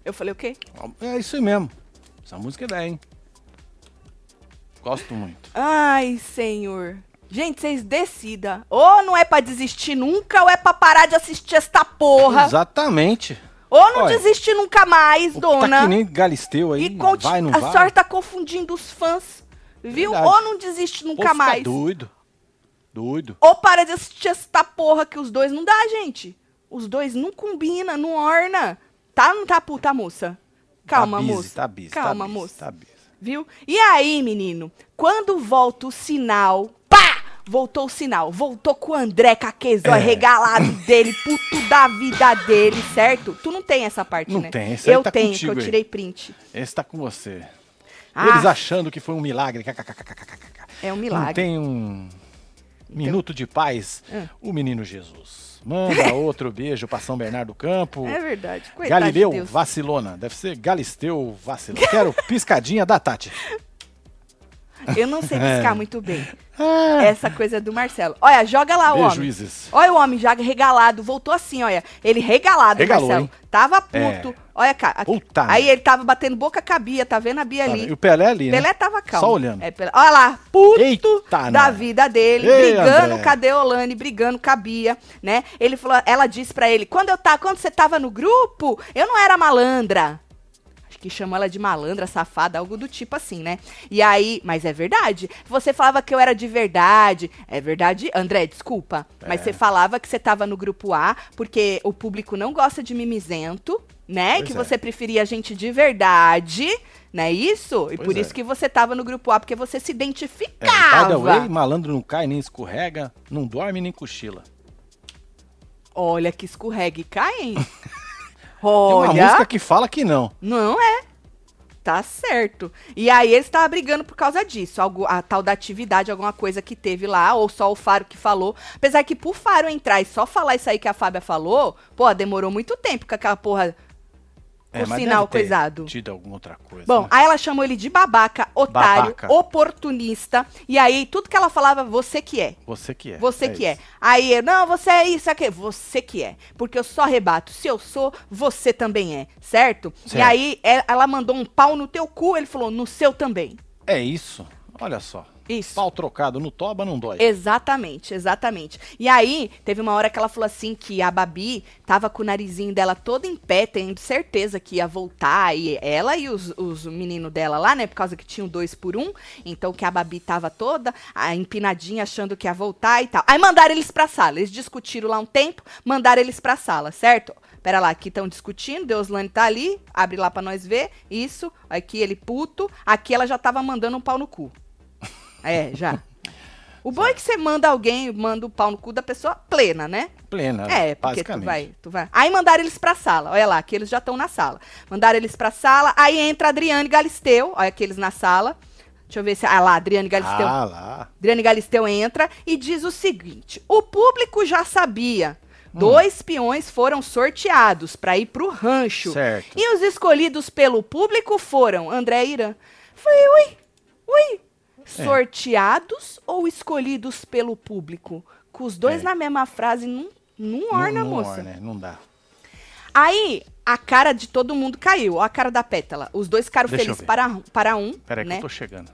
Eu falei o quê? É isso aí mesmo. Essa música é bem, hein? Gosto muito. Ai, senhor. Gente, vocês decidam. Ou não é pra desistir nunca, ou é pra parar de assistir esta porra. Exatamente. Ou não Olha, desiste nunca mais, O dona. Tá que nem Galisteu aí. E conti- vai, não a vai. senhora tá confundindo os fãs. Viu? Verdade. Ou não desiste Pô, nunca fica mais. doido. Doido. Ou para de assistir essa porra que os dois não dá, gente. Os dois não combina, não orna. Tá não tá puta, moça? Calma, tá busy, moça. Tá busy, Calma, tá busy, moça. Tá busy. Viu? E aí, menino? Quando volta o sinal! Voltou o sinal. Voltou com o André Caquezó É. regalado (laughs) dele, puto da vida dele, certo? Tu não tem essa parte, Não né? tem, esse Eu tá tenho, contigo que eu tirei print. Esse tá com você. Ah. Eles achando que foi um milagre. É um Não milagre. tem um minuto de paz. Ah. O menino Jesus. Manda (laughs) outro beijo pra São Bernardo do Campo. É verdade. Coitado Galileu de Deus. vacilona. Deve ser Galisteu vacilona. Quero piscadinha da Tati. (laughs) Eu não sei É. piscar muito bem. Ah, Essa coisa é do Marcelo. Olha, joga lá o homem. Prejuízes. Olha o homem já regalado. Voltou assim, olha. Ele regalado, Regalou, Marcelo. hein? Tava puto. É. Olha, cara. Puta Aí ele tava batendo boca com a Bia. Tá vendo a Bia Tá ali? E o Pelé ali, né? Pelé tava calmo. Só olhando. É, Pelé- Olha lá, puto Eita, da vida dele, Ei, brigando André. com a Deolane, brigando com a Bia, né? Ele falou, ela disse pra ele, quando eu tá, quando você tava no grupo, eu não era malandra. Que chamou ela de malandra, safada, algo do tipo assim, né? E aí, mas é verdade. Você falava que eu era de verdade. É verdade, André, desculpa. Mas É. você falava que você tava no grupo A, porque o público não gosta de mimizento, né? Pois que é. você preferia gente de verdade, não é isso? E Pois por é. isso que você tava no grupo A, porque você se É, by identificava. the way, malandro não cai nem escorrega, não dorme nem cochila. Olha que escorrega e cai, hein? (laughs) Tem uma Olha, música que fala que não. não é. Tá certo. E aí eles estavam brigando por causa disso. Algo, a tal da atividade, alguma coisa que teve lá, ou só o Faro que falou. Apesar que pro Faro entrar e só falar isso aí que a Fábia falou, pô, demorou muito tempo com aquela porra. É, o mas sinal coisado. Tido alguma outra coisa. Bom, né? aí ela chamou ele de babaca, otário, Babaca. oportunista. E aí, tudo que ela falava, você que é. Você que é. Você que é. isso. Aí, eu, não, você é isso, aqui. Você que é. Porque eu só rebato. Se eu sou, você também é. Certo? E Certo. aí, é- ela mandou um pau no teu cu, ele falou, no seu também. É isso. Olha só. Isso. Pau trocado no toba não dói. Exatamente, exatamente. E aí, teve uma hora que ela falou assim que a Babi tava com o narizinho dela todo em pé, tendo certeza que ia voltar. E ela e os, os meninos dela lá, né? Por causa que tinham dois por um. Então que a Babi tava toda ah, empinadinha, achando que ia voltar e tal. Aí mandaram eles pra sala. Eles discutiram lá um tempo, mandaram eles pra sala, certo? Pera lá, aqui estão discutindo, Deuslane tá ali, abre lá pra nós ver. Isso, aqui ele puto. Aqui ela já tava mandando um pau no cu. É, já. O bom é que você manda alguém, manda o pau no cu da pessoa plena, né? Plena, É, porque tu basicamente. vai, tu vai. Aí mandaram eles pra sala. Olha lá, que eles já estão na sala. Mandaram eles pra sala. Aí entra Adriane Galisteu. Olha aqueles na sala. Deixa eu ver se. Ah lá, Adriane Galisteu. Ah, lá. Adriane Galisteu entra e diz o seguinte: o público já sabia. Hum. Dois peões foram sorteados pra ir pro rancho. Certo. E os escolhidos pelo público foram André e Irã. Falei, ui, ui. Sorteados ou escolhidos pelo público? Com os dois É. na mesma frase não Não orna, não, não moça. orna, não dá. Aí, a cara de todo mundo caiu. Ó a cara da Pétala. Os dois ficaram Deixa felizes para, para um, Peraí que né? eu tô chegando.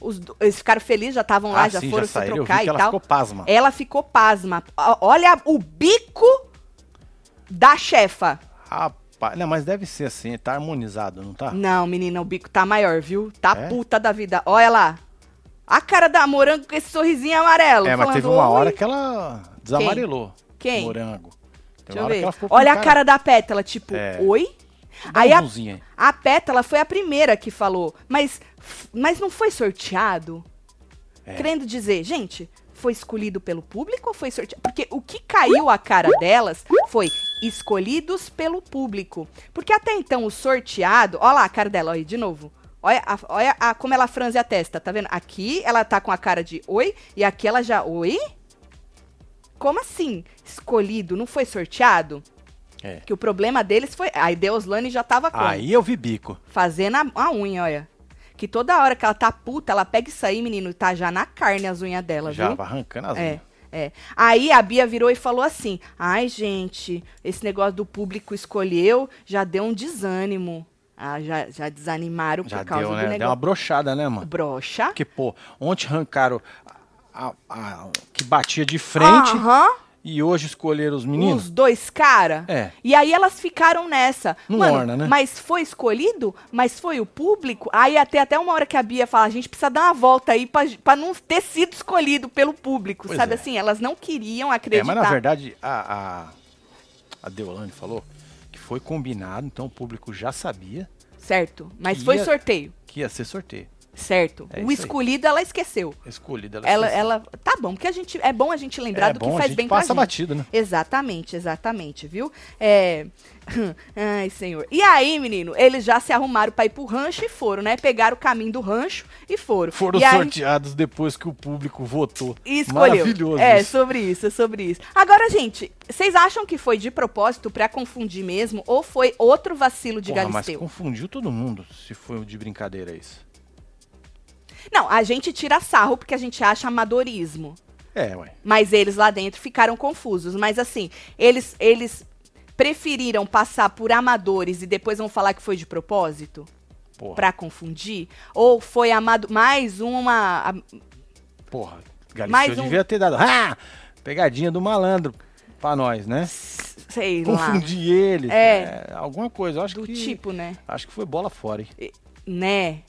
Os, eles ficaram felizes, já estavam lá, Ah, já sim, foram já se saíram. Trocar que e ela tal. ficou pasma. Ela ficou pasma. Olha o bico da chefa. Rapaz, não, mas deve ser assim, tá harmonizado, não tá? Não, menina, o bico tá maior, viu? Tá É? puta da vida. Olha lá. A cara da morango com esse sorrisinho amarelo. É, mas falando, teve uma hora que ela desamarelou. Quem? Morango. Deixa Teve eu ver. Olha a cara da Pétala, tipo, É. oi? Dá Aí a, aí. a Pétala foi a primeira que falou, mas, mas não foi sorteado? É. Querendo dizer, gente, foi escolhido pelo público ou foi sorteado? Porque o que caiu a cara delas foi escolhidos pelo público. Porque até então o sorteado, olha lá a cara dela, olha aí, de novo. Olha, a- olha a- como ela franze a testa, tá vendo? Aqui ela tá com a cara de oi e aqui ela já oi? Como assim? Escolhido, não foi sorteado? É. Que o problema deles foi. A Deuslane já tava com. Aí eu vi bico. Fazendo a, a unha, olha. Que toda hora que ela tá puta, ela pega isso aí, menino, tá já na carne as unhas dela, Já viu? vai arrancando as É, unhas. é. Aí a Bia virou e falou assim: ai, gente, esse negócio do público escolheu já deu um desânimo. Ah, já, já desanimaram Já por causa deu, do né? Deu uma negócio. brochada, né, mano? Brocha. Porque, pô, ontem arrancaram a, a- a- que batia de frente Aham. e hoje escolheram os meninos. Os dois cara. É. E aí elas ficaram nessa. Não Mano, orna, né? Mas foi escolhido? Mas foi o público? Aí até, até uma hora que a Bia fala, a gente precisa dar uma volta aí pra, pra não ter sido escolhido pelo público, Pois sabe é. assim? Elas não queriam É, acreditar. mas na verdade, a, a, a Deolane falou foi combinado, então o público já sabia Certo. Mas foi ia- sorteio. que ia ser sorteio. Certo. É o aí. escolhido ela esqueceu. Escolhida. Ela, esqueceu. ela. Tá bom, porque a gente. É bom a gente lembrar é do bom, que a faz gente bem pra passa gente. batido, né? Exatamente, exatamente, viu? É. (laughs) Ai, senhor. E aí, menino, eles já se arrumaram pra ir pro rancho e foram, né? Pegaram o caminho do rancho e foram. Foram e aí, sorteados depois que o público votou. e escolheu. Maravilhoso É, isso. sobre isso, é sobre isso. Agora, gente, vocês acham que foi de propósito pra confundir mesmo ou foi outro vacilo de Porra, mas Galisteu? confundiu todo mundo, se foi de brincadeira isso. Não, a gente tira sarro porque a gente acha amadorismo. É, ué. Mas eles lá dentro ficaram confusos. Mas assim, eles, eles preferiram passar por amadores e depois vão falar que foi de propósito? Porra, Pra confundir? Ou foi amado mais uma. a- porra. Galisteu mais um- devia ter dado. Ah! Pegadinha do malandro pra nós, né? sei lá. Confundir eles. É. alguma coisa. Eu acho Do que. tipo, né? Acho que foi bola fora, hein? Né?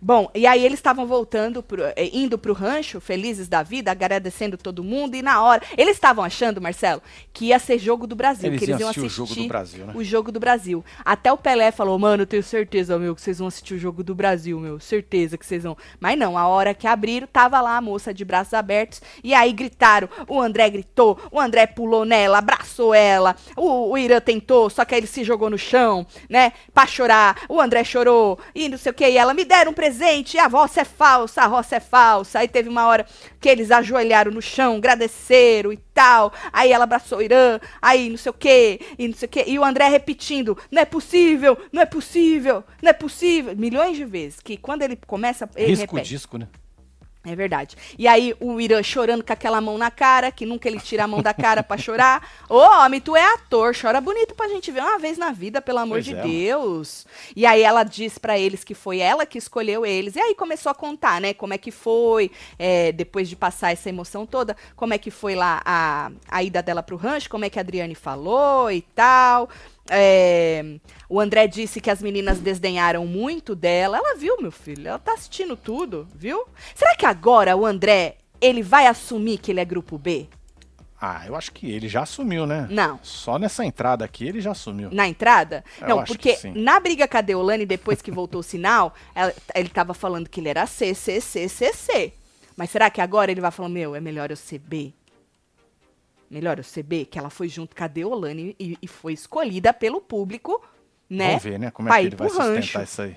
Bom, e aí eles estavam voltando, pro, eh, indo pro rancho, felizes da vida, agradecendo todo mundo, e na hora. Eles estavam achando, Marcelo, que ia ser jogo do Brasil, Eles que eles iam iam assistir o assistir jogo do Brasil, né? o jogo do Brasil. Até o Pelé falou, mano, eu tenho certeza, meu, que vocês vão assistir o jogo do Brasil, meu. Certeza que vocês vão. Mas não, a hora que abriram, tava lá a moça de braços abertos, e aí gritaram, o André gritou, o André pulou nela, abraçou ela, o, o Irã tentou, só que aí ele se jogou no chão, né, pra chorar, o André chorou, e não sei o que, e ela, me deram um presente, a roça é falsa, a roça é falsa, aí teve uma hora que eles ajoelharam no chão, agradeceram e tal, aí ela abraçou o Irã, aí não sei o que, e não sei o que, e o André repetindo, não é possível, não é possível, não é possível, milhões de vezes, que quando ele começa, ele Risco repete. disco, né? É verdade. E aí o Irã chorando com aquela mão na cara, que nunca ele tira a mão da cara pra chorar. (laughs) Ô, homem, tu é ator, chora bonito pra gente ver uma vez na vida, pelo amor Pois de é, Deus. E aí ela diz pra eles que foi ela que escolheu eles. E aí começou a contar, né, como é que foi, é, depois de passar essa emoção toda, como é que foi lá a, a ida dela pro rancho, como é que a Adriane falou e tal. É, o André disse que as meninas desdenharam muito dela. Ela viu, meu filho. Ela tá assistindo tudo, viu? Será que agora o André ele vai assumir que ele é grupo B? Ah, eu acho que ele já assumiu, né? Não. Só nessa entrada aqui ele já assumiu. Na entrada? Eu Não, porque na briga com a Deolane, depois que voltou o sinal, ela- ele tava falando que ele era C, C, C, C, C. Mas será que agora ele vai falar, meu, é melhor eu ser B? Melhor eu ser B? Que ela foi junto com a Deolane e, e foi escolhida pelo público, né? Vamos ver, né? Como é que ele vai pro rancho. sustentar isso aí.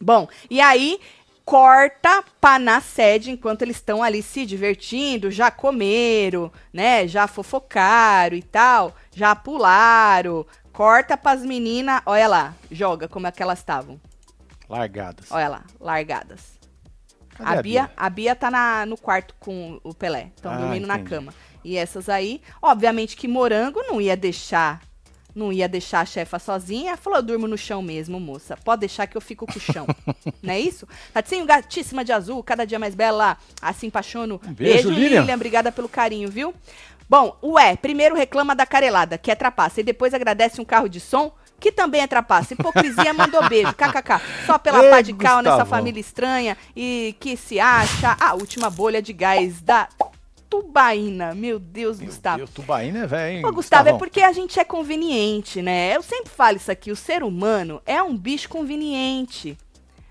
Bom, e aí corta pra na sede enquanto eles estão ali se divertindo, já comeram, né? Já fofocaram e tal, já pularam. Corta pras meninas, olha lá, joga como é que elas estavam. Largadas. Olha lá, largadas. Cadê A Bia, a Bia tá na, no quarto com o Pelé. Estão Ah, dormindo na entendi. cama. E essas aí, obviamente que Morango não ia deixar, não ia deixar a chefa sozinha. Falou, eu durmo no chão mesmo, moça. Pode deixar que eu fico com o chão. (laughs) não é isso? Tatinho, gatíssima de azul, cada dia mais bela. Assim, apaixono. Um beijo, Lilian. Obrigada pelo carinho, viu? Bom, ué, primeiro reclama da carelada, que é trapaça, e depois agradece um carro de som, que também é trapaça. Hipocrisia mandou beijo, (laughs) kkk. Só pela Ei, pá de cal nessa família estranha e que se acha a última bolha de gás da tubaína. Meu Deus, Gustavo. Meu Tubaína é velho, hein? Ô, Gustavo, é Gustavão? porque a gente é conveniente, né? Eu sempre falo isso aqui, o ser humano é um bicho conveniente.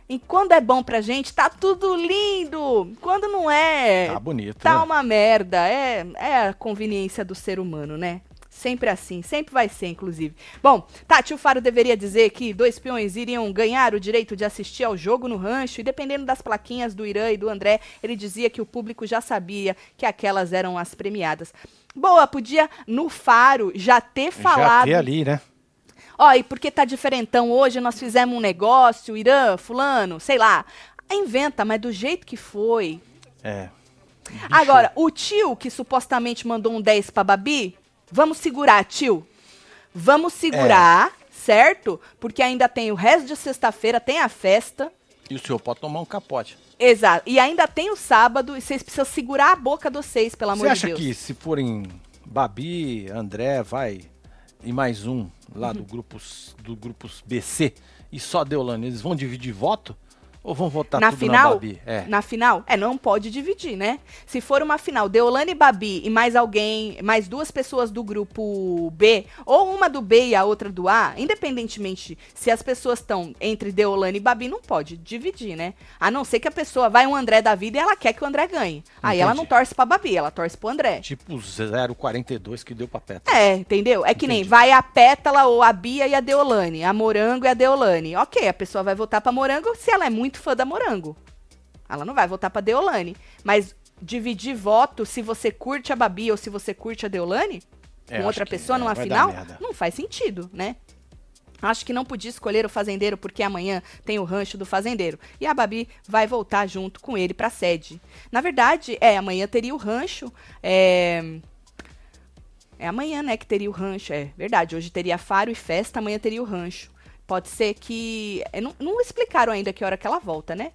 E quando é bom pra gente, tá tudo lindo. Quando não é, Tá bonito, tá né? uma merda. É, é a conveniência do ser humano, né? Sempre assim, sempre vai ser, inclusive. Bom, Tati, o Faro deveria dizer que dois peões iriam ganhar o direito de assistir ao jogo no rancho, e dependendo das plaquinhas do Irã e do André, ele dizia que o público já sabia que aquelas eram as premiadas. Boa, podia no Faro já ter Já falado. ter ali, né? Ó, e porque tá diferentão hoje, nós fizemos um negócio, Irã, fulano, sei lá. Inventa, mas do jeito que foi. É. Agora, o tio que supostamente mandou um 10 pra Babi, vamos segurar, tio. Vamos segurar, certo? Porque ainda tem o resto de sexta-feira, tem a festa. E o senhor pode tomar um capote. Exato. E ainda tem o sábado, e vocês precisam segurar a boca de vocês, pelo amor Você de acha Deus. que se forem Babi, André, vai e mais um lá Uhum. do grupos do grupos BC e só Deolane, eles vão dividir voto ou vão votar na final? na Babi? É. Na final? É, não pode dividir, né? Se for uma final, Deolane e Babi e mais alguém, mais duas pessoas do grupo B, ou uma do B e a outra do A, independentemente se as pessoas estão entre Deolane e Babi, não pode dividir, né? A não ser que a pessoa vai um André da vida e ela quer que o André ganhe. Aí ela não Entendi. torce pra Babi, ela torce pro André. Tipo 042 que deu pra Petra. É, entendeu? É que nem Entendi. vai a Pétala ou a Bia e a Deolane, a Morango e a Deolane. Ok, a pessoa vai votar pra Morango se ela é muito fã da Morango. Ela não vai votar pra Deolane. Mas dividir voto se você curte a Babi ou se você curte a Deolane É, com outra pessoa é, numa final, não faz sentido, né? Acho que não podia escolher o fazendeiro porque amanhã tem o rancho do fazendeiro. E a Babi vai voltar junto com ele pra sede. Na verdade, é, amanhã teria o rancho. É, é amanhã, né, que teria o rancho. É verdade. Hoje teria faro e festa, amanhã teria o rancho. Pode ser que. é, Não, não explicaram ainda que hora que ela volta, né?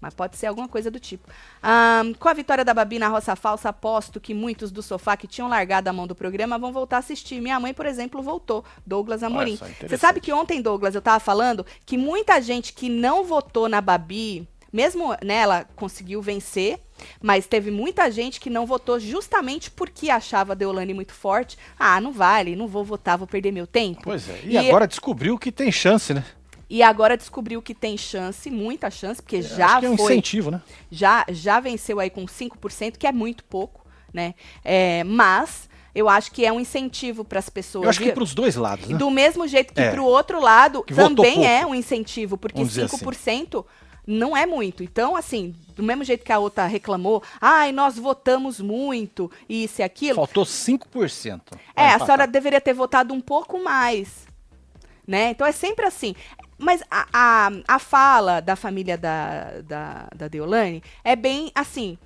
Mas pode ser alguma coisa do tipo. Ahn, com a vitória da Babi na roça falsa, aposto que muitos do sofá que tinham largado a mão do programa vão voltar a assistir. Minha mãe, por exemplo, voltou. Douglas Amorim. só, Você sabe que ontem, Douglas, eu tava falando que muita gente que não votou na Babi, mesmo né, ela conseguiu vencer, mas teve muita gente que não votou justamente porque achava a Deolane muito forte. Ah, não vale, não vou votar, vou perder meu tempo. Pois é. E, agora descobriu que tem chance, né? E agora descobriu que tem chance, muita chance, porque já Acho que é um foi incentivo, né? já, já venceu aí com 5%, que é muito pouco, né? É, mas eu acho que é um incentivo para as pessoas. Eu acho que viu? para os dois lados, né? Do mesmo jeito que É. para o outro lado também é um incentivo, porque Vamos dizer assim. 5% não é muito. Então, assim, do mesmo jeito que a outra reclamou, ai, nós votamos muito, isso e aquilo. Faltou 5%. pra É, a senhora deveria ter votado um pouco mais. Né? Então é sempre assim. Mas a, a, a fala da família da, da, da Deolane é bem assim.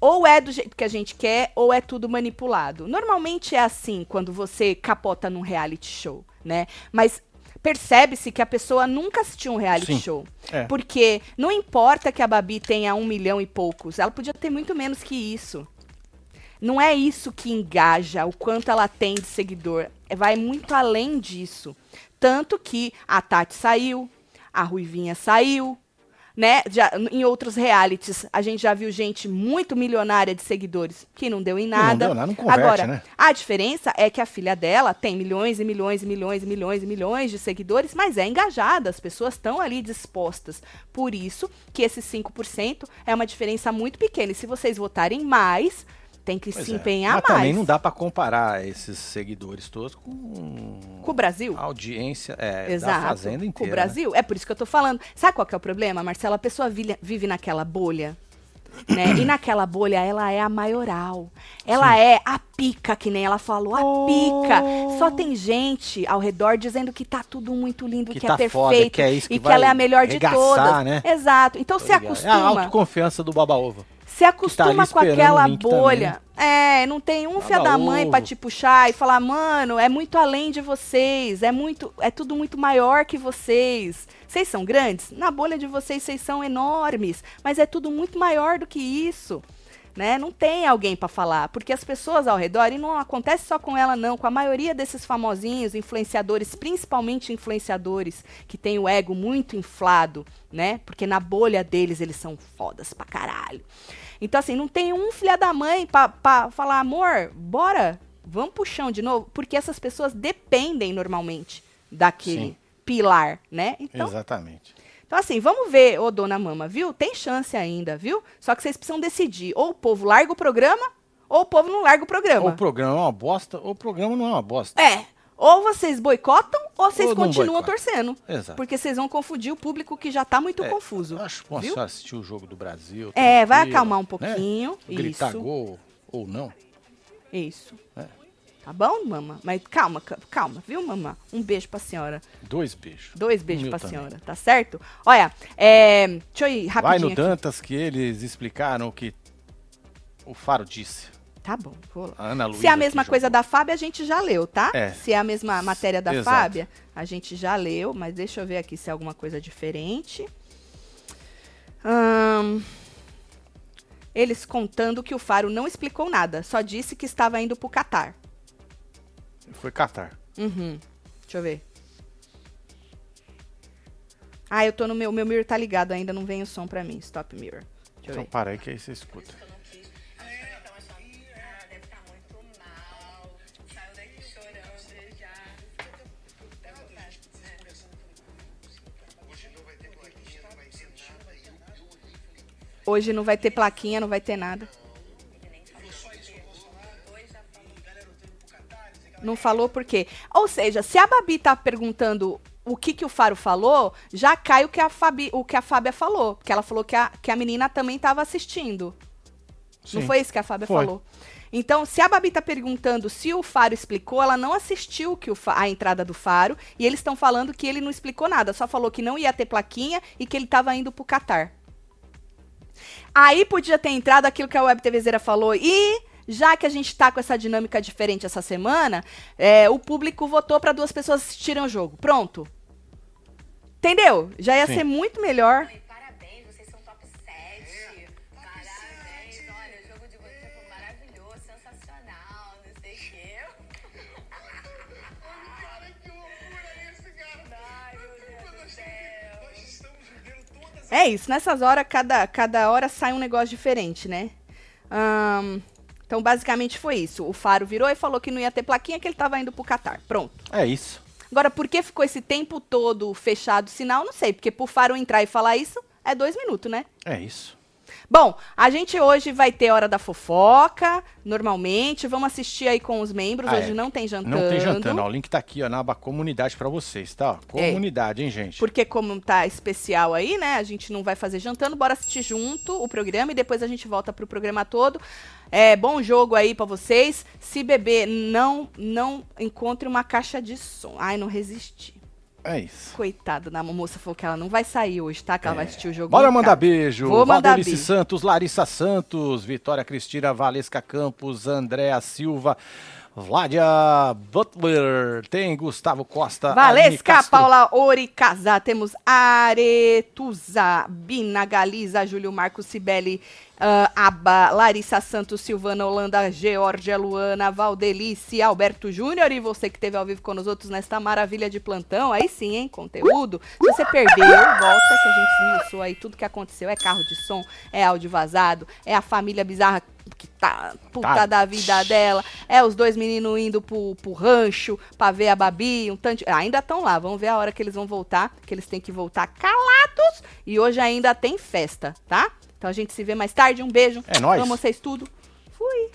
Ou é do jeito que a gente quer, ou é tudo manipulado. Normalmente é assim quando você capota num reality show, né? Mas percebe-se que a pessoa nunca assistiu um reality Sim. show. É. Porque não importa que a Babi tenha um milhão e poucos, ela podia ter muito menos que isso. Não é isso que engaja, o quanto ela tem de seguidor. É, Vai muito além disso. Tanto que a Tati saiu, a Ruivinha saiu, né? Já, em outros realities, a gente já viu gente muito milionária de seguidores que não deu em não nada. deu nada, não converte, Agora, né? a diferença é que a filha dela tem milhões e milhões e milhões e milhões e milhões de seguidores, mas é engajada, as pessoas estão ali dispostas. Por isso que esse 5% é uma diferença muito pequena. E se vocês votarem mais, tem que Pois se é. empenhar Mas mais. também não dá para comparar esses seguidores todos com Com o Brasil? a audiência é, Exato. da fazenda inteira. Com o né? Brasil? É por isso que eu tô falando. Sabe qual que é o problema, Marcela? A pessoa vive, naquela bolha. Né? E naquela bolha ela é a maioral. Ela é a pica, que nem ela falou, a pica. Só tem gente ao redor dizendo que tá tudo muito lindo, Que que, tá é foda, perfeito que é isso que e que ela é a melhor de todas. né? Exato. Então se Tá ligado? É a acostuma. autoconfiança do baba-ovo. Se acostuma ali com aquela bolha. É, não tem um filho da mãe pra te puxar e falar, mano, é muito além de vocês, é muito, é tudo muito maior que vocês. Vocês são grandes? Na bolha de vocês, vocês são enormes, mas é tudo muito maior do que isso. Né? Não tem alguém pra falar, porque as pessoas ao redor, e não acontece só com ela não, com a maioria desses famosinhos, influenciadores, principalmente influenciadores que têm o ego muito inflado, né? Porque na bolha deles eles são fodas pra caralho. Então assim, não tem um filha da mãe pra, pra falar, amor, bora, vamos pro chão de novo, porque essas pessoas dependem normalmente daquele Sim. pilar, né? Então, Exatamente. então, assim, vamos ver, ô dona Mama, viu? Tem chance ainda, viu? Só que vocês precisam decidir. Ou o povo larga o programa, ou o povo não larga o Ou programa. o programa é uma bosta, ou o programa não é uma bosta. É. Ou vocês boicotam, ou vocês Ou continuam boicota. torcendo. Exato. Porque vocês vão confundir o público que já tá muito É, confuso. Acho bom viu? assistir o jogo do Brasil. É, vai acalmar um né? pouquinho. Gritar Isso. gol ou não. Isso. É. Tá bom, mama? Mas calma, ca- calma, viu, mama? Um beijo pra senhora. Dois beijos. Dois beijos pra também. senhora, tá certo? Olha, é, deixa eu ir Vai rapidinho no aqui. Dantas que eles explicaram o que o Faro disse. Tá bom, vou lá. Ana Luísa Se é a mesma coisa jogou. da Fábia, a gente já leu, tá? É. Se é a mesma matéria da Exato. Fábia, a gente já leu, mas deixa eu ver aqui se é alguma coisa diferente. Ahn, eles contando que o Faro não explicou nada, só disse que estava indo pro Catar. Foi Qatar. Uhum. Deixa eu ver. Ah, eu tô no meu. Meu mirror tá ligado ainda, não vem o som pra mim. Stop mirror. Deixa eu Então para aí que aí você escuta. Hoje não vai ter plaquinha, não vai ter nada. Não falou por quê? Ou seja, se a Babi tá perguntando o que, que o Faro falou, já cai o que a, Fabi, o que a Fábia falou. Porque ela falou que a, que a menina também estava assistindo. Não Sim. foi isso que a Fábia Foi. falou? Então, se a Babi tá perguntando se o Faro explicou, ela não assistiu que a entrada do Faro e eles estão falando que ele não explicou nada, só falou que não ia ter plaquinha e que ele tava indo pro Catar. Aí podia ter entrado aquilo que a Web TVzeira falou e já que a gente tá com essa dinâmica diferente essa semana, é, o público votou para duas pessoas assistirem o jogo. Pronto. Entendeu? Já ia Sim. ser muito melhor. É isso, nessas horas, cada, cada hora sai um negócio diferente, né? Ahn, então, basicamente foi isso. O Faro virou e falou que não ia ter plaquinha, que ele tava indo pro Catar. Pronto. É isso. Agora, por que ficou esse tempo todo fechado o sinal? Não sei, porque pro Faro entrar e falar isso é dois minutos, né? É isso. Bom, a gente hoje vai ter Hora da Fofoca, normalmente. Vamos assistir aí com os membros. Ah, hoje é. não tem jantando. Não tem jantando. Ó, o link tá aqui, ó, na aba comunidade pra vocês, tá? É. Comunidade, hein, gente? Porque como tá especial aí, né? A gente não vai fazer jantando, bora assistir junto o programa e depois a gente volta pro programa todo. É bom jogo aí pra vocês. Se beber, não não encontre uma caixa de som. Ai, não resisti. É isso. Coitada da moça falou que ela não vai sair hoje, tá? Que ela vai assistir o jogo. Bora mandar beijo. Vou mandar Valdelice beijo. Santos, Larissa Santos, Vitória Cristina, Valesca Campos, Andréa Silva, Vládia Butler, tem Gustavo Costa, Valesca. Paula Oricasa, temos Aretuza, Bina Galiza, Júlio Marcos Cibele, ah, Aba, Larissa Santos, Silvana Holanda, Georgia Luana, Valdelice, Alberto Júnior e você que esteve ao vivo com os outros nesta maravilha de plantão. Aí sim, hein? Conteúdo. Se você perdeu, volta que a gente esmiuçou aí tudo que aconteceu. É carro de som, é áudio vazado, é a família bizarra que tá puta Tá. da vida dela, é os dois meninos indo pro, pro rancho pra ver a Babi, um tanto. Ainda estão lá, vamos ver a hora que eles vão voltar, que eles têm que voltar calados e hoje ainda tem festa, tá? Então a gente se vê mais tarde. Um beijo. É nóis. Amo vocês tudo. Fui.